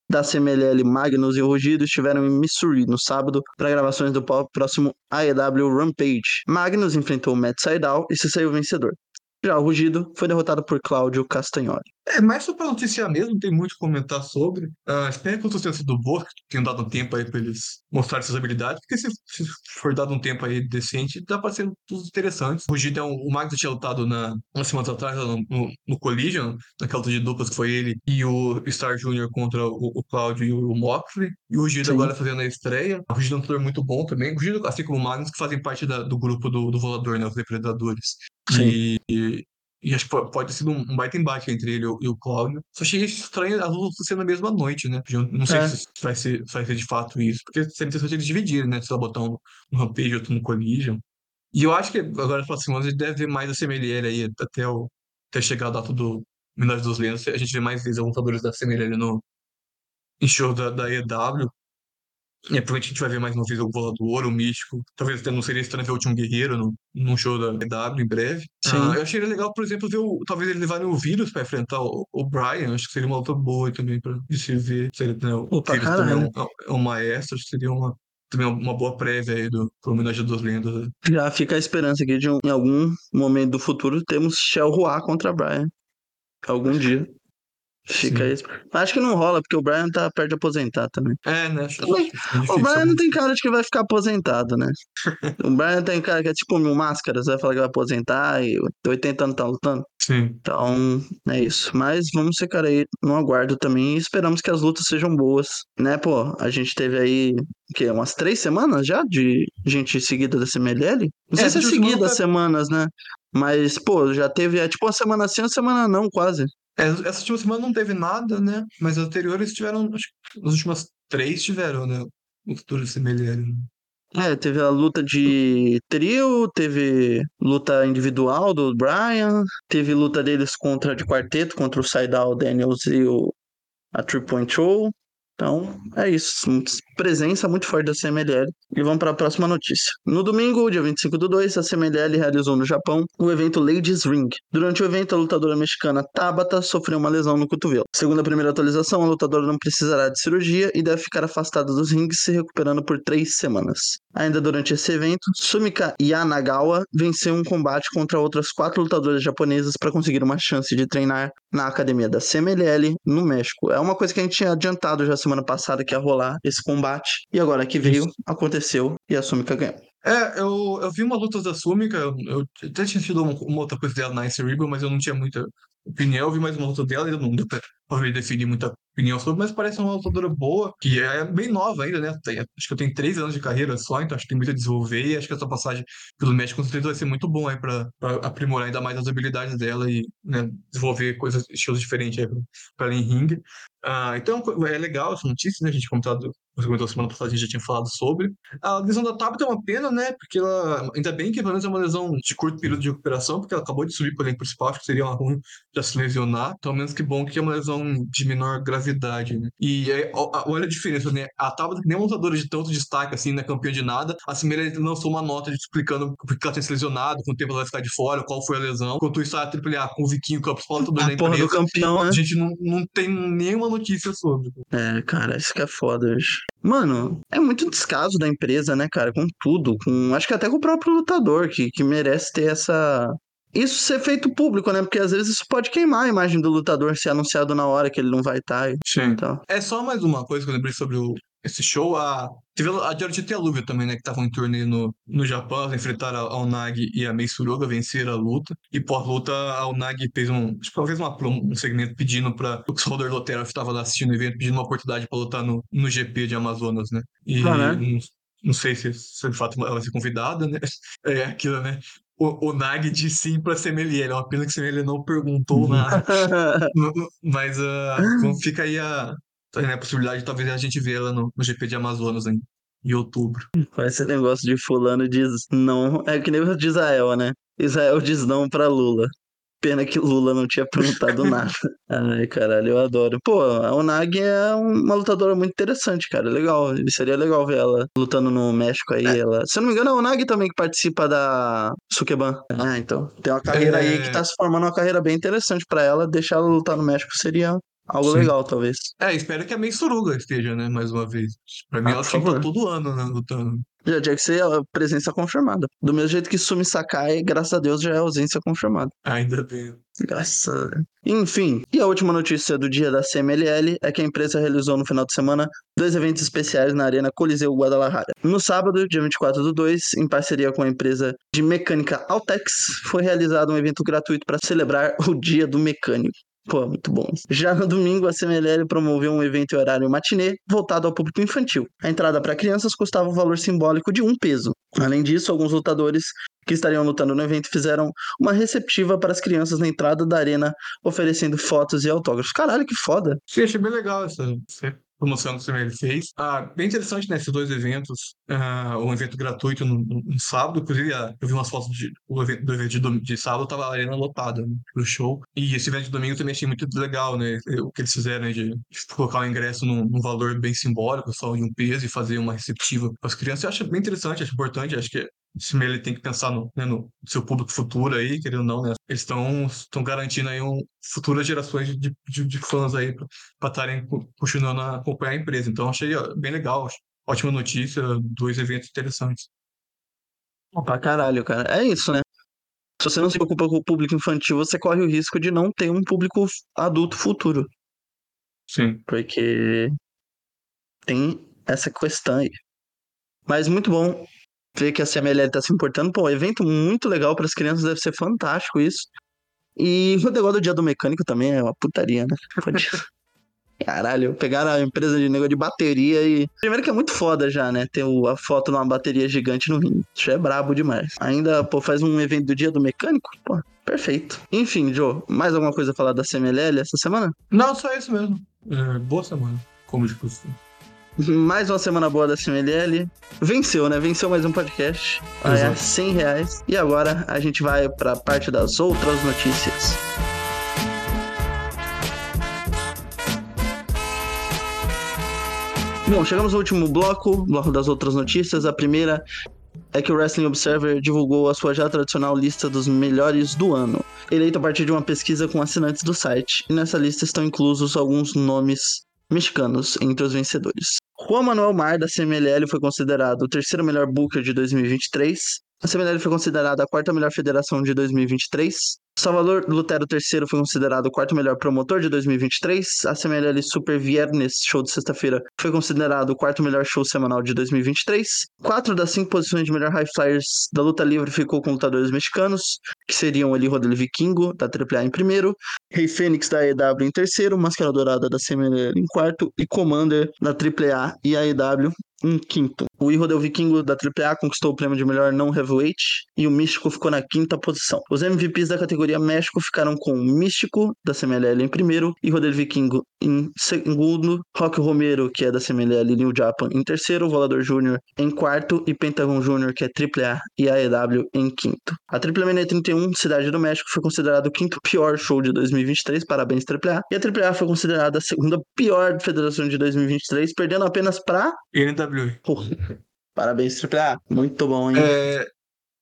da CMLL Magnus e o Rugido estiveram em Missouri no sábado para gravações do próximo AEW Rampage. Magnus enfrentou Matt Sydal e se saiu vencedor. Já o Rugido foi derrotado por Cláudio Castagnoli. É, mais só pra noticiar mesmo, não tem muito o que comentar sobre. Ah, espero que os tenham sido que tenham dado um tempo aí pra eles mostrarem suas habilidades, porque se, se for dado um tempo aí decente, dá pra ser tudo interessantes. O um, o Magnus tinha lutado na, umas semanas atrás no, no, no Collision, naquela luta de duplas que foi ele e o Star Jr. contra o, o Claudio e o Moxley. E o Sim. agora fazendo a estreia. O Rugido é um lutador muito bom também. O Rugido, assim como o Magnus, que fazem parte da- do grupo do, do Volador, né? Os Depredadores. Sim. E, e, acho que po- pode ter sido um, um baita embate entre ele e o, Cláudio. Só achei estranho as lutas ser na mesma noite, né? Eu não sei É. se vai ser, se vai ser de fato isso. Porque seria interessante eles dividirem, né? Se ela botar um no Rampage e outro no Collision. E eu acho que agora nas próximas semanas a gente deve ver mais a CMLL aí até, o, até chegar a data do Milagre dos Lendas. A gente vê mais vezes alguns lutadores da CMLL no, em show da, da EW. E é, provavelmente a gente vai ver mais uma vez o Volador, o Místico. Talvez não seria estranho ver o Último Guerreiro no, num show da EW em breve. Ah, eu achei legal, por exemplo, ver o, talvez eles levarem o Vírus pra enfrentar o, o Brian. Acho que seria uma luta boa também pra de se ver. Seria, né, o pra Vírus também é um, caralho. é um maestro. Acho que seria uma, também uma boa prévia aí do pro homenagem dos lendas. né? Já fica a esperança aqui de um- em algum momento do futuro temos Shell Hua contra Brian. Algum [laughs] dia. Fica Sim. aí. Acho que não rola, porque o Brian tá perto de aposentar também. É, né? Também, é O. Brian não tem cara de que vai ficar aposentado, né? [laughs] O Brian tem cara que é tipo mil máscaras, vai falar que vai aposentar e 80 anos tá lutando. Sim. Então, é isso. Mas vamos ficar aí no aguardo também e esperamos que as lutas sejam boas, né, pô? A gente teve aí, o quê? Umas três semanas já de gente seguida da CMLL? Não sei É, se é seguida as semanas, né? Mas, pô, já teve, é tipo uma semana sim, uma semana não, quase. É, essa última semana não teve nada, né? Mas as anteriores tiveram, acho que as últimas três tiveram, né? Lutadores semelhantes. É, teve a luta de trio, teve luta individual do Brian, teve luta deles contra de quarteto, contra o Saidal Daniels e o a Three Point Show. Então, é isso. Presença muito forte da CMLL. E vamos para a próxima notícia. No domingo, dia 25 do 2, a CMLL realizou no Japão o evento Ladies Ring. Durante o evento, a lutadora mexicana Tabata sofreu uma lesão no cotovelo. Segundo a primeira atualização, a lutadora não precisará de cirurgia e deve ficar afastada dos rings, se recuperando por três semanas. Ainda durante esse evento, Sumika Yanagawa venceu um combate contra outras quatro lutadoras japonesas para conseguir uma chance de treinar na academia da CMLL no México. É uma coisa que a gente tinha adiantado já semana passada que ia rolar esse combate. E agora que veio, aconteceu e a Sumika ganhou. É, eu, eu vi uma luta da Sumika, eu, eu até tinha tido uma, uma, outra coisa dela na Ice Rebel, mas eu não tinha muita opinião, eu vi mais uma luta dela e eu não deu pra, pra definir muita opinião sobre, mas parece uma lutadora boa, que é bem nova ainda, né? Tem, acho que eu tenho três anos de carreira só, então acho que tem muito a desenvolver e acho que essa passagem pelo México com certeza vai ser muito bom aí pra, pra aprimorar ainda mais as habilidades dela e né, desenvolver coisas, estilos diferentes aí pra, pra ela em ringue. Uh, então é legal essa notícia, né? A gente comentado, você comentou semana passada, a gente já tinha falado sobre. A lesão da Tabata é uma pena, né? Porque ela, ainda bem que pelo menos é uma lesão de curto período de recuperação, porque ela acabou de subir para o elenco principal, acho que seria uma ruim já se lesionar. Então, ao menos que bom que é uma lesão de menor gravidade né? E é, olha a diferença, né? A Tabata, que nem é lutadora de tanto destaque, assim, não é campeã de nada, a Cimeira lançou uma nota explicando por que ela tem se lesionado, quanto tempo ela vai ficar de fora, qual foi a lesão. Enquanto isso, a AAA com o Viquinho, que é o principal lutador da empresa, do campeão, né? a gente não, não tem nenhuma notícia sobre. É, cara, isso que é foda hoje. Mano, é muito descaso da empresa, né, cara? Com tudo. Com, acho que até com o próprio lutador, que, que merece ter essa, isso ser feito público, né? Porque às vezes isso pode queimar a imagem do lutador ser anunciado na hora que ele não vai estar. Tá Sim. Então. É só mais uma coisa que eu lembrei sobre o, esse show. A, teve a Georgia a Lúvia também, né? Que estavam em turnê no, no Japão, enfrentaram a Unagi e a Mei Suruga, venceram a luta. E pós-luta, a Unagi fez um. Que fez uma, um segmento pedindo para o Salvador Lotero, que estava lá assistindo o evento, pedindo uma oportunidade para lutar no, no GP de Amazonas, né? E. Ah, né? não sei se, se de fato ela vai ser convidada, né? [laughs] É aquilo, né? o, o Nag disse sim pra Semelier. É uma pena que Semelier não perguntou nada. [laughs] Mas uh, fica aí a, a possibilidade de talvez a gente ver ela no, no GP de Amazonas em, em outubro. Esse negócio de fulano diz não. É que nem o de Israel, né? Israel diz não pra Lula. Pena que Lula não tinha perguntado [laughs] nada. Ai, caralho, eu adoro. Pô, a Onag é uma lutadora muito interessante, cara. Legal. Seria legal ver ela lutando no México aí. É. Ela... Se eu não me engano, é a Onag também que participa da Sukeban. Ah, então. Tem uma carreira é... aí que tá se formando uma carreira bem interessante para ela. Deixar ela lutar no México seria Algo Sim. legal, talvez. É, espero que a Mei Suruga esteja, né? Mais uma vez. Pra mim, ah, ela fica todo ano, né? Lutando. Já tinha que ser a presença confirmada. Do mesmo jeito que Sumi Sakai, graças a Deus, já é ausência confirmada. Ainda bem. Graças a Deus. Enfim, e a última notícia do dia da CMLL é que a empresa realizou no final de semana dois eventos especiais na Arena Coliseu Guadalajara. No sábado, dia 24 do 2, em parceria com a empresa de mecânica Altex, foi realizado um evento gratuito para celebrar o Dia do Mecânico. Pô, muito bom. Já no domingo, a CMLL promoveu um evento em horário matinê voltado ao público infantil. A entrada para crianças custava o um valor simbólico de um peso. Além disso, alguns lutadores que estariam lutando no evento fizeram uma receptiva para as crianças na entrada da arena, oferecendo fotos e autógrafos. Caralho, que foda! Sim, achei bem legal essa, promoção que o CML fez. Ah, bem interessante né, dois eventos. Ah, um evento gratuito no, no, no sábado, inclusive ah, eu vi umas fotos de, do evento, do evento de, de sábado, tava a arena lotada né, pro show. E esse evento de domingo também achei muito legal, né? O que eles fizeram né, de colocar o ingresso num, num, valor bem simbólico, só em um peso, e fazer uma receptiva para as crianças. Eu acho bem interessante, acho importante, acho que esse ele tem que pensar no, né, no, seu público futuro aí, querendo ou não, né? Eles estão garantindo aí um, futuras gerações de, de, de fãs aí para estarem continuando a acompanhar a empresa. Então achei bem legal, ótima notícia, dois eventos interessantes. Pra caralho, cara. É isso, né? Se você não se preocupa com o público infantil, você corre o risco de não ter um público adulto futuro. Sim. Porque tem essa questão aí. Mas muito bom ver que a CMLL tá se importando. Pô, evento muito legal para as crianças, deve ser fantástico isso. E o negócio do dia do mecânico também é uma putaria, né? [laughs] Caralho, pegaram a empresa de negócio de bateria e. Primeiro que é muito foda já, né? Ter a foto numa bateria gigante no rim. Isso é brabo demais. Ainda, pô, faz um evento do dia do mecânico? Pô, perfeito. Enfim, Joe, mais alguma coisa a falar da CMLL essa semana? Não, só isso mesmo. É, boa semana, como de costume. Mais uma semana boa da CMLL. Venceu, né? Venceu mais um podcast. Olha, 100 reais. E agora a gente vai para a parte das outras notícias. Bom, chegamos ao último bloco, bloco das outras notícias. A primeira é que o Wrestling Observer divulgou a sua já tradicional lista dos melhores do ano, eleito a partir de uma pesquisa com assinantes do site. E nessa lista estão inclusos alguns nomes mexicanos entre os vencedores. Juan Manuel Mar, da CMLL, foi considerado o terceiro melhor booker de 2023. A CMLL foi considerada a quarta melhor federação de 2023. Salvador Lutero III foi considerado o quarto melhor promotor de 2023. A CMLL Super Viernes, show de sexta-feira, foi considerado o quarto melhor show semanal de 2023. Quatro das cinco posições de melhor high flyers da luta livre ficou com lutadores mexicanos, que seriam ali Rodrigo Vikingo, da AAA em primeiro, Rei Fênix da AEW em terceiro, Máscara Dourada da CMLL em quarto e Commander da AAA e AEW em quinto. O Hijo del Vikingo da AAA conquistou o prêmio de melhor não heavyweight e o Místico ficou na quinta posição. Os MVPs da categoria México ficaram com o Místico da CMLL em primeiro, Hijo del Vikingo em segundo, Rock Romero, que é da CMLL New Japan, em terceiro, Volador Júnior em quarto e Pentagon Júnior, que é AAA e AEW em quinto. A AAA 31 Cidade do México foi considerado o quinto pior show de 2023, parabéns AAA, e a AAA foi considerada a segunda pior federação de 2023, perdendo apenas para NWA. Porra. Parabéns, AAA. Muito bom, hein? É...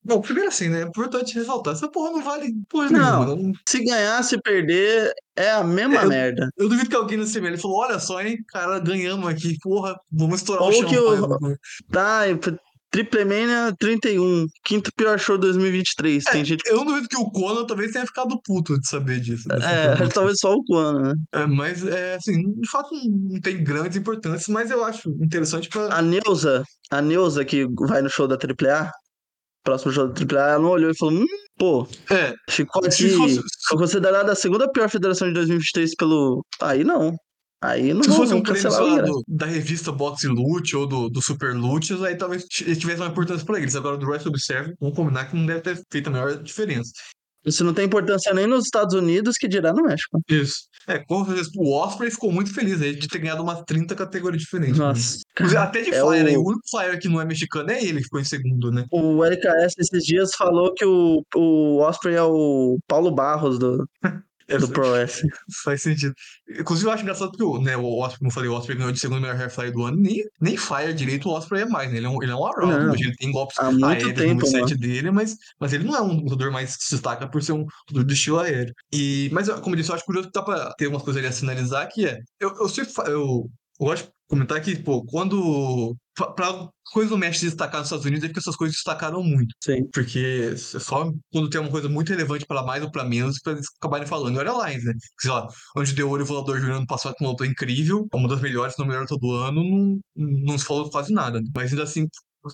Bom, primeiro assim, né? É importante ressaltar. Essa porra não vale porra Não. nenhuma. Se ganhar, se perder, é a mesma É, eu- merda. Eu duvido que alguém no CML falou: olha só, hein, cara, ganhamos aqui, porra, vamos estourar Ou o chão. que pai. Tá, e p- Triple Mania 31, quinto pior show de 2023. Tem gente. Eu não duvido que o Conan talvez tenha ficado puto de saber disso. dessa É, talvez só o Guano, né? É, mas, é, assim, de fato não tem grandes importâncias, mas eu acho interessante pra. A Neuza, a Neuza que vai no show da AAA, próximo show da AAA, ela não olhou e falou: hum, pô, É, ficou aqui. fosse, Foi considerada a segunda pior federação de 2023 pelo. Aí não. Aí não se fosse um prêmio do- da revista Boxe Lute ou do, do Super Lute, aí talvez tivesse uma importância pra eles. Agora, do Wrestling Observer, vamos combinar que não deve ter feito a maior diferença. Isso não tem importância nem nos Estados Unidos, que dirá no México. Isso. É, com certeza, o Osprey ficou muito feliz aí de ter ganhado umas 30 categorias diferentes. né? Nossa. Inclusive, até de É Flyer, aí, o- o único Flyer que não é mexicano é ele que ficou em segundo, né? O LKS esses dias falou que o, o Osprey é o Paulo Barros do, [laughs] do Pro Wrestling. [laughs] Faz sentido. Inclusive, eu acho engraçado porque o, né, o Osprey, como eu falei, o Osprey ganhou de segundo melhor Hair Flyer do ano. Nem, nem Fire direito o Osprey é mais, né? Ele é um, ele é um. Hoje ele tem golpes Há muito aéreos tempo, no set dele, mas, mas ele não é um lutador mais que se destaca por ser um lutador de estilo aéreo. E, mas, como eu disse, eu acho curioso que dá pra ter umas coisas ali a sinalizar que é. Eu, eu sempre eu, eu gosto comentar que, pô, quando. Pra, coisa do México destacar nos Estados Unidos é porque essas coisas destacaram muito. Sim. Porque é só quando tem uma coisa muito relevante pra mais ou pra menos, pra eles acabarem falando. Olha lá, né? Sei lá, onde deu e o volador ano passado com uma luta incrível, uma das melhores, não melhor todo ano, não, não se falou quase nada. né? Mas ainda assim,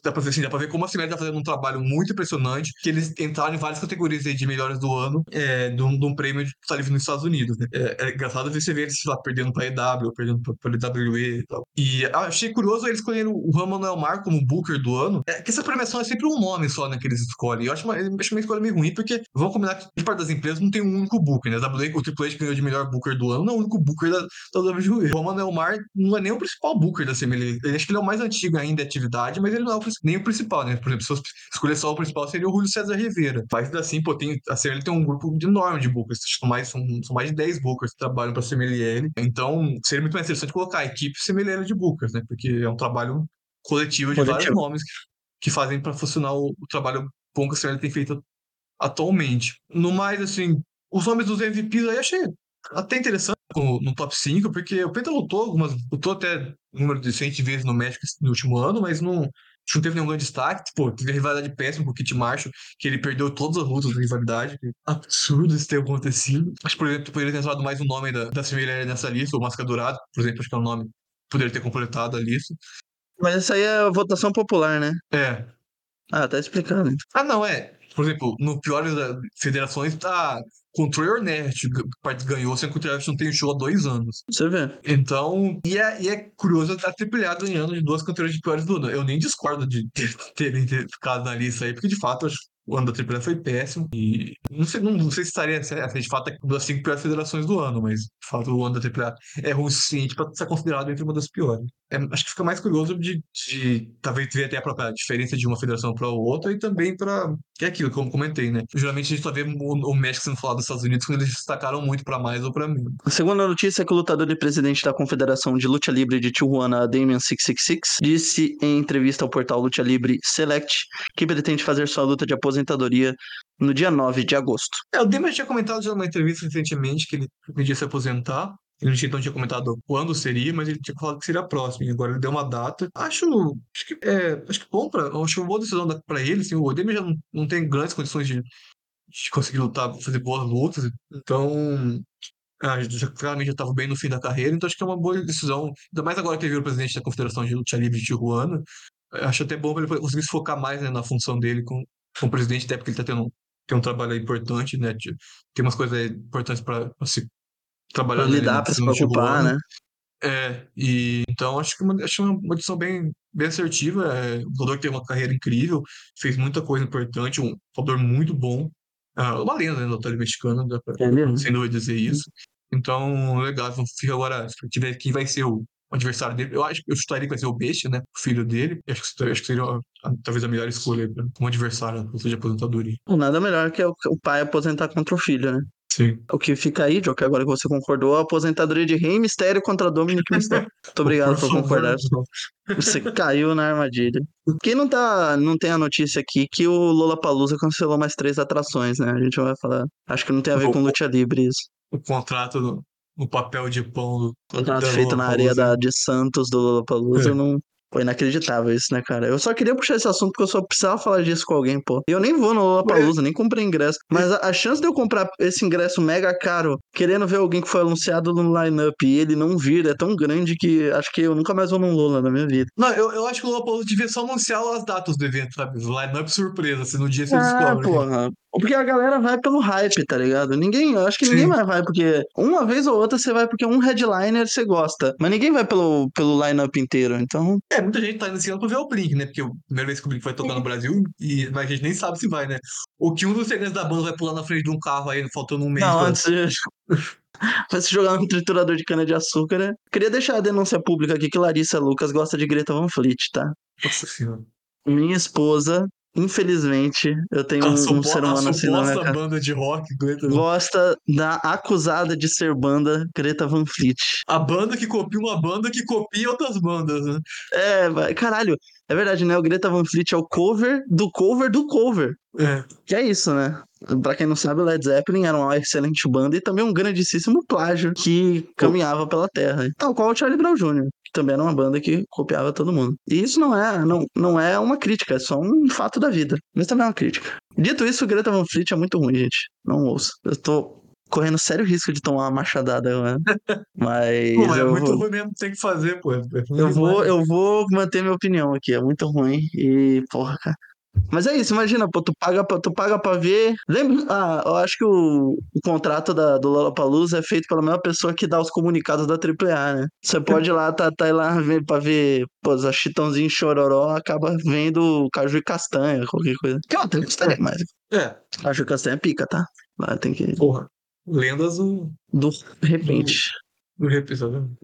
dá pra ver, assim, dá pra ver como a CML tá fazendo um trabalho muito impressionante, que eles entraram em várias categorias de melhores do ano, é, de, um, de um prêmio de nos Estados Unidos, né? É, é engraçado ver você ver eles, lá, perdendo pra EW, perdendo pra, pra WWE e tal. E achei curioso eles escolherem o Juan Manuel Mar como Booker do ano, é que essa premiação é sempre um nome só, né, que eles escolhem. Eu acho uma, acho uma escolha meio ruim, porque vamos combinar que de parte das empresas não tem um único Booker, né? A WWE, o Triple H ganhou de melhor Booker do ano, não é o único Booker da, da WWE. O Manuel Mar não é nem o principal Booker da CML. Eu acho que ele é o mais antigo ainda em atividade, mas ele não é o nem o principal, né? Por exemplo, se eu escolher só o principal, seria o Julio César Rivera. Mas assim, pô, tem, a CML tem um grupo enorme de Bookers. São mais, são, são mais de 10 Bookers que trabalham pra CMLL. Então, seria muito mais interessante colocar a equipe CMLL de Bookers, né? Porque é um trabalho coletivo de vários Coletivo. nomes que, que fazem para funcionar o, o trabalho bom que a CML tem feito atualmente. No mais, assim, os nomes dos MVPs aí achei até interessante no, top 5, porque o Penta lutou algumas, lutou até número de 100 vezes no México no último ano, mas não, não teve nenhum grande destaque. Pô, teve a rivalidade péssima com o Kit Marshall, que ele perdeu todas as lutas da rivalidade. Absurdo isso ter acontecido. Acho que, por exemplo, poderia ter entrado mais um nome da, da nessa lista, o Máscara Dourado, por exemplo, acho que é um nome poderia ter completado a lista. Mas isso aí é a votação popular, né? É, Ah, tá explicando. Ah, não, é. Por exemplo, no piores das federações, tá. Your Net parte ganhou, sendo que o Net não tem show há dois anos. Você vê. Então, e é, e é curioso a AAA ganhando de duas campeões de piores do ano. Eu nem discordo de ter- terem ter ficado na lista aí, porque de fato acho o ano da AAA foi péssimo. E não sei, não, não sei se estaria se- se de fato uma das cinco piores federações do ano, mas de fato o ano da AAA é ruim o suficiente para ser considerado entre uma das piores. É, acho que fica mais curioso de, de talvez ver até a própria diferença de uma federação para outra e também para que é aquilo, como comentei, né? Geralmente a gente só vê o, o México sendo falado dos Estados Unidos quando eles destacaram muito para mais ou para menos. A segunda notícia é que o lutador e presidente da Confederação de Luta Livre de Tijuana, Damian 666, disse em entrevista ao portal Luta Livre Select que pretende fazer sua luta de aposentadoria no dia 9 de agosto. É, o Damian tinha comentado já numa entrevista recentemente que ele podia se aposentar. Ele não tinha comentado quando seria, mas ele tinha falado que seria próximo. E agora ele deu uma data. Acho, acho que é, acho que bom para, acho uma boa decisão para ele. Assim, o Demian já não, não tem grandes condições de, de conseguir lutar, fazer boas lutas. Então, ah, já, claramente já estava bem no fim da carreira. Então acho que é uma boa decisão. Ainda mais agora que ele virou presidente da Confederação de Luta Livre de Tijuana. Acho até bom ele conseguir se focar mais né, na função dele com, como presidente, até porque ele está tendo tem um trabalho importante, né? Tem umas coisas importantes para se trabalhar. Pra lidar, para se preocupar, né? É, e então acho que uma, acho uma, uma edição bem, bem assertiva. É, o Dodô tem uma carreira incrível, fez muita coisa importante, um jogador muito bom. Uh, uma lenda né, da luta mexicana, dá pra, é sem dúvida dizer isso. Então, legal, fica agora, se quem vai ser o adversário dele. Eu acho que eu chutaria que vai ser o Besta, né? O filho dele. Acho que, acho que seria talvez a melhor escolha como adversário, ou seja, aposentadoria. Nada melhor que o pai aposentar contra o filho, né? Sim. O que fica aí, Joe, que agora que você concordou, a aposentadoria de Rei Mistério contra Dominic Mistério. Muito obrigado por, por concordar. Você caiu na armadilha. Quem não tá, não tem a notícia aqui que o Lola Palusa cancelou mais três atrações, né? A gente vai falar. Acho que não tem a ver o, com luta livre isso. O contrato do, no papel de pão do. Contrato feito na areia da, de Santos do Lollapalooza, é. não. Foi inacreditável isso, né, cara? Eu só queria puxar esse assunto porque eu só precisava falar disso com alguém, pô. Eu nem vou no Lollapalooza, nem comprei ingresso. Mas a, a, chance de eu comprar esse ingresso mega caro, querendo ver alguém que foi anunciado no line-up e ele não vir, é tão grande que acho que eu nunca mais vou num Lola na minha vida. Não, eu, eu acho que o Lollapalooza devia só anunciar as datas do evento, sabe? Line-up surpresa, se no dia você ah, descobre. porra. Porque a galera vai pelo hype, tá ligado? Ninguém, eu acho que Sim. ninguém mais vai porque uma vez ou outra você vai porque um headliner você gosta, mas ninguém vai pelo, pelo line-up inteiro, então... É, muita gente tá iniciando pra ver o Blink, né? Porque a primeira vez que o Blink vai tocar no Brasil, e, mas a gente nem sabe se vai, né? Ou que um dos segredos da banda vai pular na frente de um carro aí, faltando um mês. Não, antes... Vai se [laughs] jogar no triturador de cana-de-açúcar, né? Queria deixar a denúncia pública aqui que Larissa Lucas gosta de Greta Van Fleet, tá? Nossa senhora. Minha esposa Infelizmente, eu tenho um, ser humano assim na minha banda de rock, Greta Gosta da acusada de ser banda Greta Van Fleet. A banda que copia uma banda que copia outras bandas, né? É, caralho. É verdade, né? O Greta Van Fleet é o cover do cover do cover. É. Que é isso, né? Pra quem não sabe, o Led Zeppelin era uma excelente banda e também um grandíssimo plágio que caminhava pela terra. Tal qual o Charlie Brown Jr., também era uma banda que copiava todo mundo. E isso não é, não, não é uma crítica, é só um fato da vida. Mas também é uma crítica. Dito isso, o Greta Van Fleet é muito ruim, gente. Não ouça. Eu tô correndo sério risco de tomar uma machadada, mano. [laughs] Mas. Pô, é muito vou... ruim mesmo, tem que fazer, pô. É eu, vou, eu vou manter minha opinião aqui, é muito ruim. E, porra, cara. Mas é isso, imagina, pô, tu paga pra, tu paga pra ver. Lembra? Ah, eu acho que o, o contrato da, do Lollapalooza é feito pela mesma pessoa que dá os comunicados da AAA, né? Você pode ir lá, tá, tá lá pra ver, pô, a Chitãozinho Chororó, acaba vendo Caju e Castanha, qualquer coisa. Que eu até gostaria mais. É. Caju e Castanha é pica, tá? Lá tem que. Porra. Lendas do. Do repente.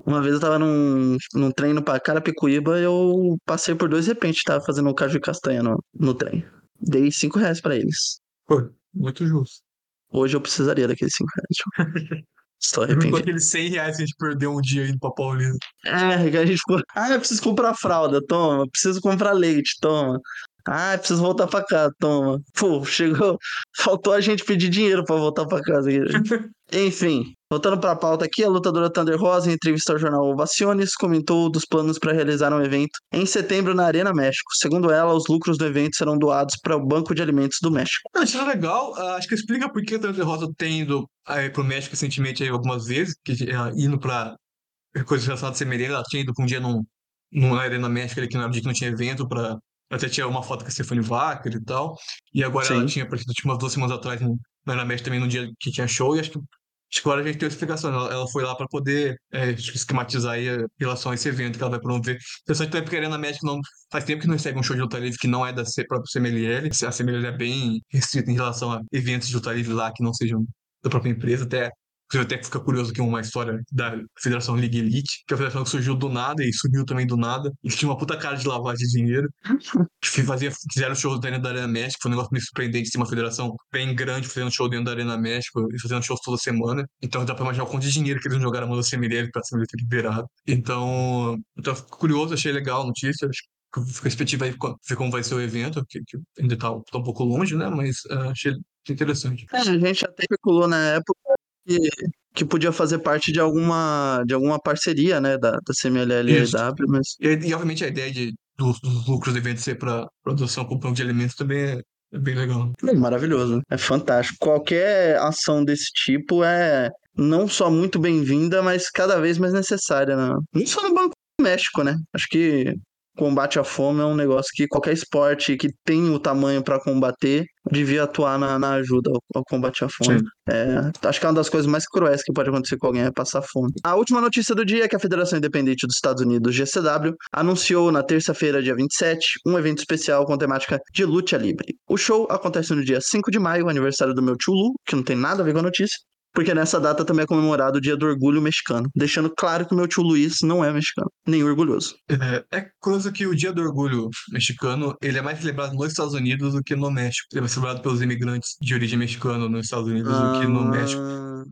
Uma vez eu tava num, num treino pra Carapicuíba e eu passei por dois repente, tava fazendo um caju e castanha no, no trem. Dei cinco reais pra eles. Pô, muito justo. Hoje eu precisaria daqueles cinco reais. Estou arrependido. Aqueles 100 reais que a gente perdeu um dia indo pra Paulina. É, que a gente ficou. Ah, eu preciso comprar fralda, toma. Preciso comprar leite, toma. Ah, preciso voltar pra casa, toma. Pô, chegou. [laughs] Faltou a gente pedir dinheiro pra voltar pra casa. [laughs] Enfim, voltando pra pauta aqui, a lutadora Thunder Rosa, em entrevista ao jornal Ovaciones, comentou dos planos para realizar um evento em setembro na Arena México. Segundo ela, os lucros do evento serão doados para o Banco de Alimentos do México. Ah, isso é legal. Uh, acho que explica por que a Thunder Rosa tem ido aí, pro México recentemente aí, algumas vezes, que, uh, indo pra coisas relacionadas a semelhantes. Ela tinha ido com um dia num, numa Arena México, ali, que não, dia que não tinha evento para até tinha uma foto com a Stephanie Wacker e tal. E agora Sim. ela tinha aparecido tipo, umas duas semanas atrás no, na México também no dia que tinha show. E acho que, acho que agora a gente tem uma explicação. Ela, ela foi lá para poder é, esquematizar aí a relação a esse evento que ela vai promover. Interessante também porque a Arena México não, faz tempo que não recebe um show de luta livre que não é da própria CMLL. A CMLL é bem restrita em relação a eventos de luta livre lá que não sejam da própria empresa. Até Você até fica curioso que é uma história da Federação League Elite, que é a federação que surgiu do nada e subiu também do nada, e que tinha uma puta cara de lavagem de dinheiro. [laughs] Que fazia, fizeram shows dentro da Arena México, foi um negócio meio surpreendente, ter uma federação bem grande fazendo show dentro da Arena México e fazendo shows toda semana. Então dá pra imaginar o quanto de dinheiro que eles jogaram a mão do Semirelli pra ser liberado. Então, então fico curioso, achei legal a notícia, acho que fica expectativa aí ver como vai ser o evento, que, que ainda tá, tá, um pouco longe, né? Mas uh, achei interessante. É, a gente até especulou na época que, que podia fazer parte de alguma, de alguma parceria, né, da, da CMLL e EW, mas... E, e, obviamente a ideia de, dos, dos lucros do evento ser para produção com banco de alimentos também é, é bem legal. É maravilhoso, é fantástico. Qualquer ação desse tipo é não só muito bem-vinda, mas cada vez mais necessária, né? Não só no Banco do México, né? Acho que combate à fome é um negócio que qualquer esporte que tem o tamanho para combater devia atuar na, na ajuda ao, ao, combate à fome. É, acho que é uma das coisas mais cruéis que pode acontecer com alguém é passar fome. A última notícia do dia é que a Federação Independente dos Estados Unidos, GCW, anunciou na terça-feira, dia 27, um evento especial com temática de luta livre. O show acontece no dia 5 de maio, aniversário do meu tio Lu, que não tem nada a ver com a notícia porque nessa data também é comemorado o Dia do Orgulho Mexicano, deixando claro que o meu tio Luiz não é mexicano, nem orgulhoso. É, é curioso que o Dia do Orgulho Mexicano ele é mais celebrado nos Estados Unidos do que no México. Ele é mais celebrado pelos imigrantes de origem mexicana nos Estados Unidos ah, do que no ah, México.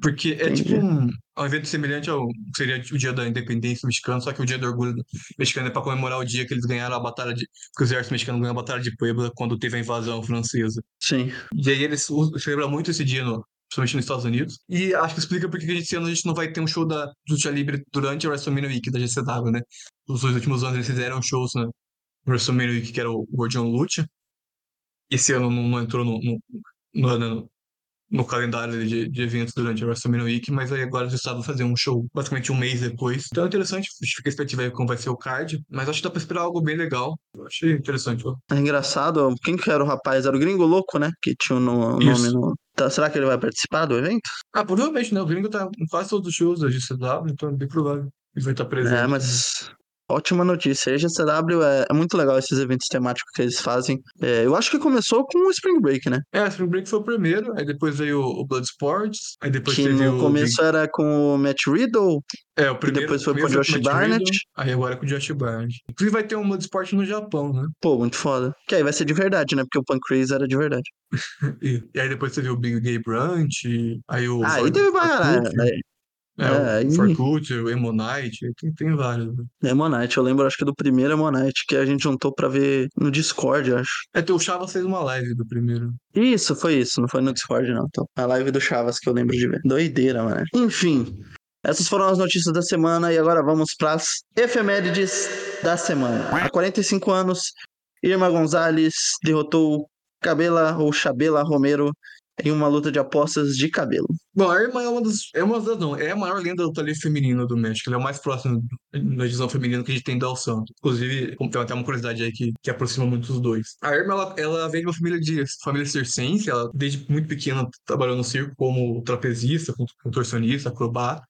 Porque é entendi. tipo um, um evento semelhante ao que seria o Dia da Independência Mexicana, só que o Dia do Orgulho Mexicano é para comemorar o dia que eles ganharam a batalha de. que o exército mexicano ganhou a batalha de Puebla quando teve a invasão francesa. Sim. E aí eles celebram muito esse dia no, principalmente nos Estados Unidos. E acho que explica porque esse ano a gente não vai ter um show da Lucha Libre durante a WrestleMania Week da GCW, né? Os dois últimos anos eles fizeram shows na WrestleMania Week, que era o Gordion Lucha. Esse ano não, não entrou no, no, no, no calendário de, de, eventos durante a WrestleMania Week, mas aí agora eles estavam fazendo um show basicamente um mês depois. Então é interessante, fica a expectativa aí como vai ser o card, mas acho que dá pra esperar algo bem legal. Eu achei interessante. Ó. É engraçado, quem que era o rapaz? Era o Gringo Louco, né? Que tinha o nome no. Tá, será que ele vai participar do evento? Ah, provavelmente, né? O Gringo tá em quase todos os shows da GCW, então é bem provável. Ele vai estar presente. É, mas Ótima notícia. A GCW é, é, muito legal esses eventos temáticos que eles fazem. É, eu acho que começou com o Spring Break, né? É, o Spring Break foi o primeiro, aí depois veio o Blood Sports, aí depois que teve no o começo Big... era com o Matt Riddle. É, o primeiro. E depois foi com o Josh Barnett. Riddle, aí agora é com o Josh Barnett. Inclusive vai ter um Blood Sport no Japão, né? Pô, muito foda. Que aí vai ser de verdade, né? Porque o Pancrase era de verdade. [laughs] e, e, aí depois teve o Big Gay Brunch, aí o. Ah, aí teve uma. É, é o Farkut, o Emonite, tem, tem vários. Né? Emonite, eu lembro acho que do primeiro Emonite, que a gente juntou pra ver no Discord, acho. É, o Chavas fez uma live do primeiro. Isso, foi isso, não foi no Discord não. Então, a live do Chavas que eu lembro de ver. Doideira, mano. Enfim, essas foram as notícias da semana e agora vamos pras efemérides da semana. Há 45 anos, Irma Gonzalez derrotou Cabela ou Chabela Romero em uma luta de apostas de cabelo. Bom, a Irma é uma das. É uma das não, é a maior lenda do talento feminino do México. Ele é o mais próximo da divisão feminina que a gente tem do El Santo. Inclusive, tem até uma curiosidade aí que, que aproxima muito os dois. A Irma, ela, ela vem de uma família de família circense. Ela, desde muito pequena, trabalhou no circo como trapezista, contorcionista, acrobata.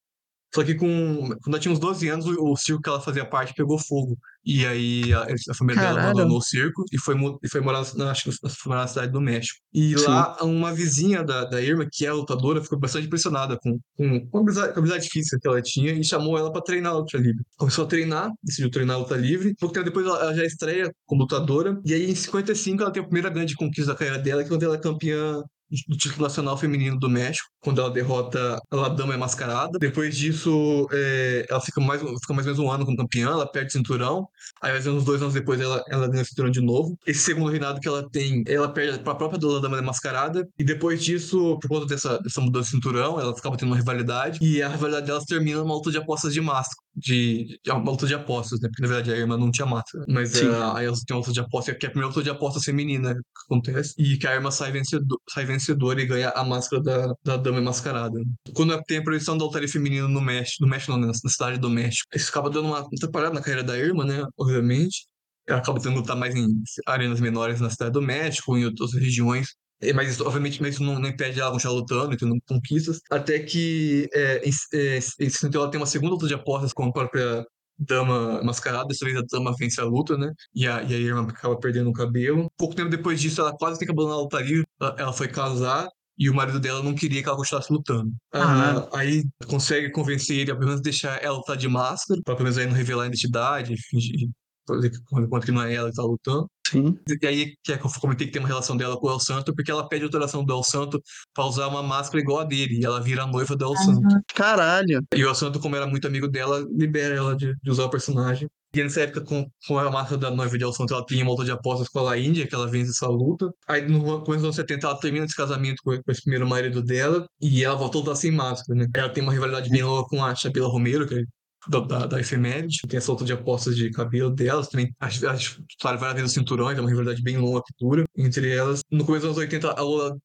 Só que com, quando ela tinha uns 12 anos, o, o circo que ela fazia parte pegou fogo. E aí a, a família Caralho. dela abandonou o circo e foi, e foi morar na, acho que foi morar na cidade do México. E Sim. lá uma vizinha da, da Irma, que é lutadora, ficou bastante impressionada com, com, com, a habilidade, com a habilidade física que ela tinha e chamou ela para treinar a luta livre. Começou a treinar, decidiu treinar a luta livre. Pouco tempo depois ela, ela já estreia como lutadora. E aí em 55 ela tem a primeira grande conquista da carreira dela, que é quando ela é campeã do título nacional feminino do México, quando ela derrota a Dama é Mascarada. Depois disso, é, ela fica mais, fica mais ou menos um ano como campeã, ela perde cinturão. Aí, mais ou menos dois anos depois, ela, ela ganha cinturão de novo. Esse segundo reinado que ela tem, ela perde para a própria Dama é Mascarada. E depois disso, por conta dessa, dessa mudança de cinturão, ela ficava tendo uma rivalidade. E a rivalidade delas termina numa luta de apostas de máscara de, de uma luta de apostas, né? Porque na verdade a irmã não tinha máscara. Mas uh, aí elas têm uma luta de apostas, que é a primeira luta de apostas feminina que acontece. E que a irmã sai, vencedor, sai vencedora e ganha a máscara da, da dama mascarada. Quando tem a proibição do altar feminino no México, no México não, né? na cidade do México, isso acaba dando uma atrapalhada na carreira da irmã, né? Obviamente. Ela acaba tendo que lutar mais em arenas menores na cidade do México, em outras regiões. Mas isso, obviamente, isso não, não impede ela continuar lutando e tendo conquistas. Até que é, em, é, em ela tem uma segunda luta de apostas com a própria dama mascarada, dessa vez a dama vence a luta, né? E a, e a irmã acaba perdendo o cabelo. Pouco tempo depois disso, ela quase tem que abandonar a luta livre. Ela, ela foi casar E o marido dela não queria que ela continuasse lutando. Ah, Ah, aí consegue convencer ele a pelo menos deixar ela lutar de máscara, pra pelo menos aí não revelar a identidade, fingir fazer que não é ela que tá lutando. Sim. E aí que é que eu comentei que tem uma relação dela com o El Santo, porque ela pede autorização do El Santo pra usar uma máscara igual a dele, e ela vira a noiva do El Santo. Caralho. E o El Santo, como era muito amigo dela, libera ela de, de usar o personagem. E nessa época, com, com a máscara da noiva de El Santo, ela tinha uma luta de apostas com a La Índia, que ela vence essa luta. Aí no começo dos anos 70, ela termina esse casamento com, com esse primeiro marido dela, e ela volta a lutar sem máscara, né? Ela tem uma rivalidade bem louca com a Shabila Romero, que é da, da, da efeméride, tem essa luta de apostas de cabelo delas, também as, as, várias vezes os cinturões, é uma rivalidade bem longa que dura entre elas. No começo dos anos 80, a, Lola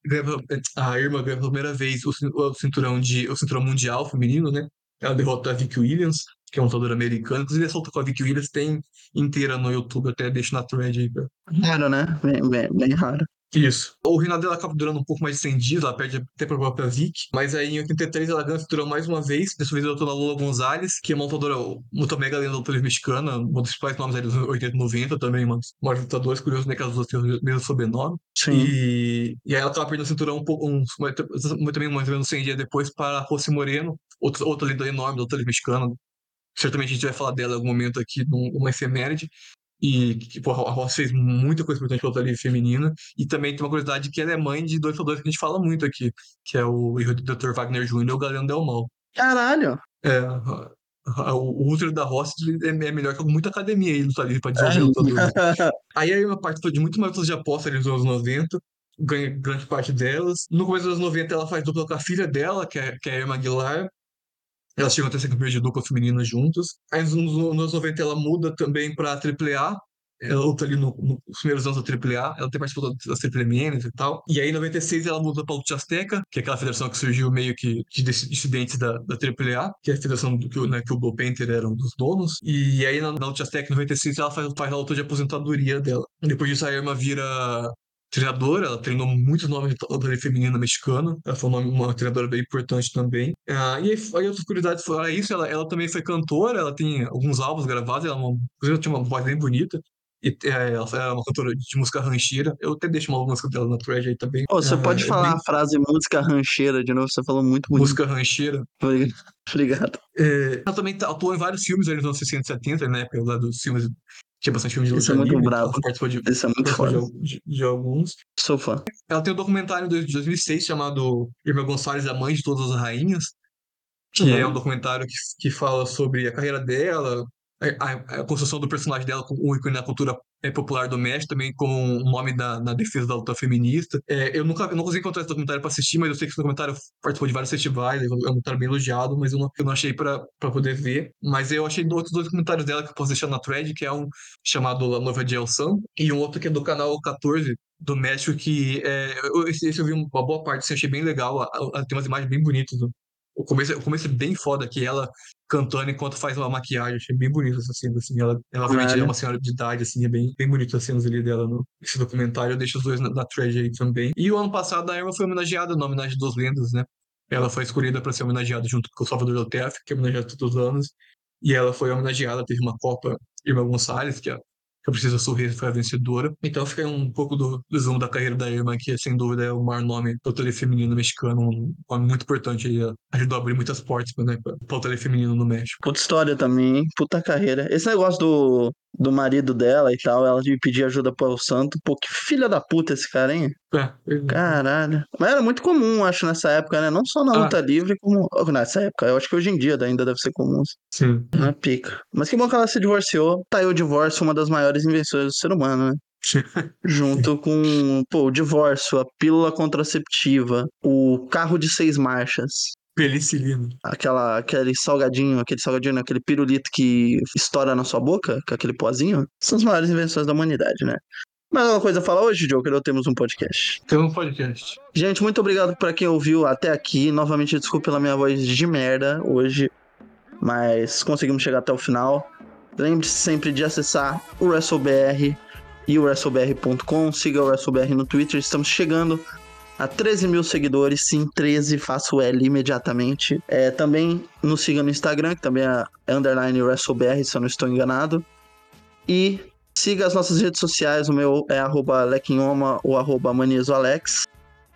a Irma ganha pela primeira vez o, o cinturão de o cinturão mundial feminino, né? Ela derrota a Vicky Williams, que é uma lutadora americana. Inclusive, essa luta com a Vicky Williams tem inteira no YouTube, até deixo na thread aí. pra- Raro, né? Bem, bem, bem raro. Isso. O reinado dela acaba durando um pouco mais de 100 dias, ela perde até pra própria Vicky. Mas aí em 83 ela ganha o cinturão mais uma vez. Dessa vez ela lutou na Lola Gonzalez, que é uma lutadora muito mega lenda da luta mexicana, um dos principais nomes dos anos 80 e 90 também, mano. Maiores lutadores, curioso, né? Que as duas têm o mesmo sobrenome. Sim. E, e aí ela tava perdendo o cinturão um pouco, uns, também mais ou menos 100 dias depois para a Rossi Moreno, outra, outra lenda enorme da luta mexicana. Certamente a gente vai falar dela em algum momento aqui num- numa efeméride. E que pô, a Ross fez muita coisa importante luta livre feminina. E também tem uma curiosidade que ela é mãe de dois lutadores que a gente fala muito aqui, que é o Dr. Wagner Jr. e o Galeno Del Mal. Caralho. É, o útero da Ross é é melhor que muita academia aí luta livre pra desenvolver lutadores. Aí a Irma participou de muito mais lutas de aposta ali nos anos 90, ganha grande parte delas. No começo dos anos 90, ela faz dupla com a filha dela, que é, que é a Irma Aguilar. Elas chegam até ser campeãs de dupla feminina juntas. Aí nos, nos anos 90 ela muda também pra AAA. Ela luta ali no- no- nos primeiros anos da AAA. Ela tem participado das Menes e tal. E aí em 96 ela muda pra Luta Azteca, que é aquela federação que surgiu meio que de dis- dissidentes da, da AAA, que é a federação do, que, né, que o Blue Panther era um dos donos. E aí na, na Luta Azteca em 96 ela faz, faz a luta de aposentadoria dela. Depois disso a Irma vira treinadora, ela treinou muitos nomes de luta feminina mexicana, ela foi um uma treinadora bem importante também. Ah, e aí, aí outras curiosidades fora isso, ela, ela também foi cantora, ela tem alguns álbuns gravados, ela, é uma- ela tinha uma voz bem bonita. E é, ela é uma cantora de música rancheira. Eu até deixo uma música dela na thread aí também. Ô, você Ah, pode é falar bem- a frase música rancheira de novo? Você falou muito bonito. Música rancheira. Obrigado. [laughs] É, ela também tá- atuou em vários filmes ali nos anos 60 e 70, na época lá dos filmes. Tinha bastante filme de Isso luta é muito livre, participou de, Isso é muito de, foda. al- de- de alguns. Sou fã. Ela tem um documentário de 2006 chamado Irma Gonçalves, a mãe de todas as rainhas, que Uhum. é um documentário que, que fala sobre a carreira dela, a, a- a construção do personagem dela como um ícone na cultura é, popular do México, também como um nome da, na defesa da luta feminista. É, eu nunca eu não consegui encontrar esse documentário para assistir, mas eu sei que esse documentário participou de vários festivais, é um documentário bem elogiado, mas eu não, eu não achei para poder ver. Mas eu achei outros dois documentários dela que eu posso deixar na thread, que é um chamado A Noiva de El e um outro que é do canal 14, do México, que é, esse, esse eu vi uma boa parte, assim, achei bem legal. a- a- tem umas imagens bem bonitas. do- O começo, o começo é bem foda, que ela cantando enquanto faz uma maquiagem. Achei bem bonito essa cena, assim. Ela, ela obviamente Caralho. é uma senhora de idade, assim, é bem, bem bonito as cenas ali dela no esse documentário. Eu deixo os dois na, na thread aí também. E o ano passado a Irma foi homenageada na homenagem dos lendas, né? Ela foi escolhida para ser homenageada junto com o Salvador TF, que é homenageado todos os anos. E ela foi homenageada, teve uma Copa Irma Gonçalves, que é que a Princesa Sorriso foi a vencedora. Então fica um pouco do, zoom da carreira da Irma, que sem dúvida é o maior nome do tele feminino mexicano, um nome muito importante ajudou a abrir muitas portas né, para o tele feminino no México. Puta história também, hein? Puta carreira. Esse negócio do, do marido dela e tal, ela de pedir ajuda pro El Santo. Pô, que filha da puta esse cara, hein? É, ele- Caralho. Mas era muito comum, acho, nessa época, né? Não só na Ah. luta livre, como. oh, Nessa época, eu acho que hoje em dia ainda deve ser comum. sim. Não é pica. Mas que bom que ela se divorciou. Tá aí o divórcio, uma das maiores invenções do ser humano, né? Junto [laughs] com, pô, o divórcio, a pílula contraceptiva, o carro de seis marchas. Penicilina. Aquela, aquele salgadinho, aquele salgadinho, não, aquele pirulito que estoura na sua boca, com aquele pozinho, são as maiores invenções da humanidade, né? Mais alguma coisa a falar hoje, Joker? Ou temos um podcast? Tem um podcast. Gente, muito obrigado pra quem ouviu até aqui. Novamente, desculpe pela minha voz de merda hoje, mas conseguimos chegar até o final. Lembre-se sempre de acessar o WrestleBR e o WrestleBR.com. Siga o WrestleBR no Twitter. Estamos chegando a 13 mil seguidores. Sim, 13. Faço L imediatamente. É, também nos siga no Instagram, que também é underline WrestleBR, se eu não estou enganado. E siga as nossas redes sociais. O meu é arroba Lequinhoma ou arroba Maniesoalex.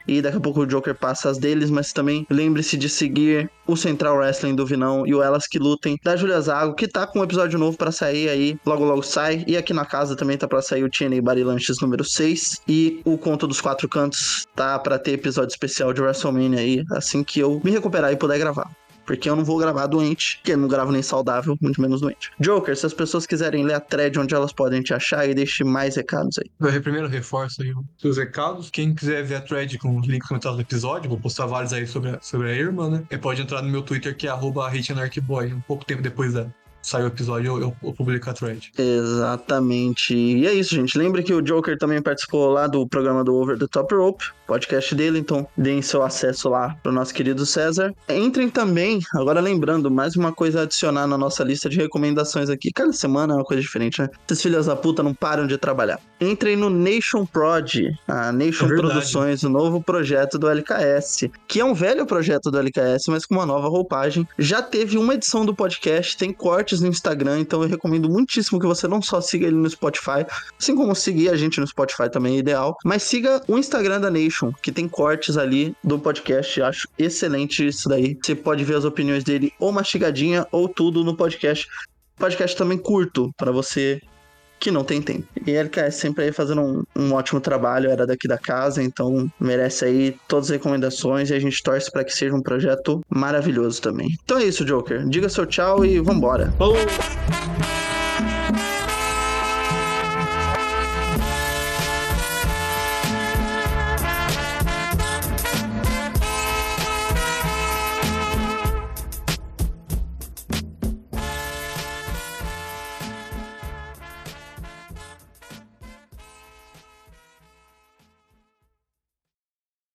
E daqui a pouco o Joker passa as deles, mas também lembre-se de seguir o Central Wrestling do Vinão e o Elas Que Lutem da Julia Zago, que tá com um episódio novo para sair aí, logo logo sai. E aqui na casa também tá para sair o TNA Barilanches número 6 e o Conto dos Quatro Cantos tá para ter episódio especial de WrestleMania aí, assim que eu me recuperar e puder gravar porque eu não vou gravar doente, porque eu não gravo nem saudável, muito menos doente. Joker, se as pessoas quiserem ler a thread onde elas podem te achar e deixe mais recados aí. Eu primeiro reforço aí os recados. Quem quiser ver a thread com os links comentados no episódio, vou postar vários aí sobre a, sobre a irmã, né? pode entrar no meu Twitter que é arroba um pouco tempo depois da, sai o episódio, eu, eu, publico a thread. Exatamente. E é isso, gente. Lembre que o Joker também participou lá do programa do Over the Top Rope, podcast dele, então deem seu acesso lá pro nosso querido César. Entrem também, agora lembrando, mais uma coisa a adicionar na nossa lista de recomendações aqui. Cada semana é uma coisa diferente, né? Esses filhos da puta não param de trabalhar. Entrem no Nation Prod, a Nation é Produções, o novo projeto do LKS, que é um velho projeto do LKS, mas com uma nova roupagem. Já teve uma edição do podcast, tem cortes no Instagram, então eu recomendo muitíssimo que você não só siga ele no Spotify, assim como seguir a gente no Spotify também é ideal, mas siga o Instagram da Nation, que tem cortes ali do podcast. Acho excelente isso daí. Você pode ver as opiniões dele ou mastigadinha ou tudo no podcast. Podcast também curto para você que não tem tempo. E ele é sempre aí fazendo um, um, ótimo trabalho, era daqui da casa, então merece aí todas as recomendações e a gente torce para que seja um projeto maravilhoso também. Então é isso, Joker. Diga seu tchau e vambora. Falou!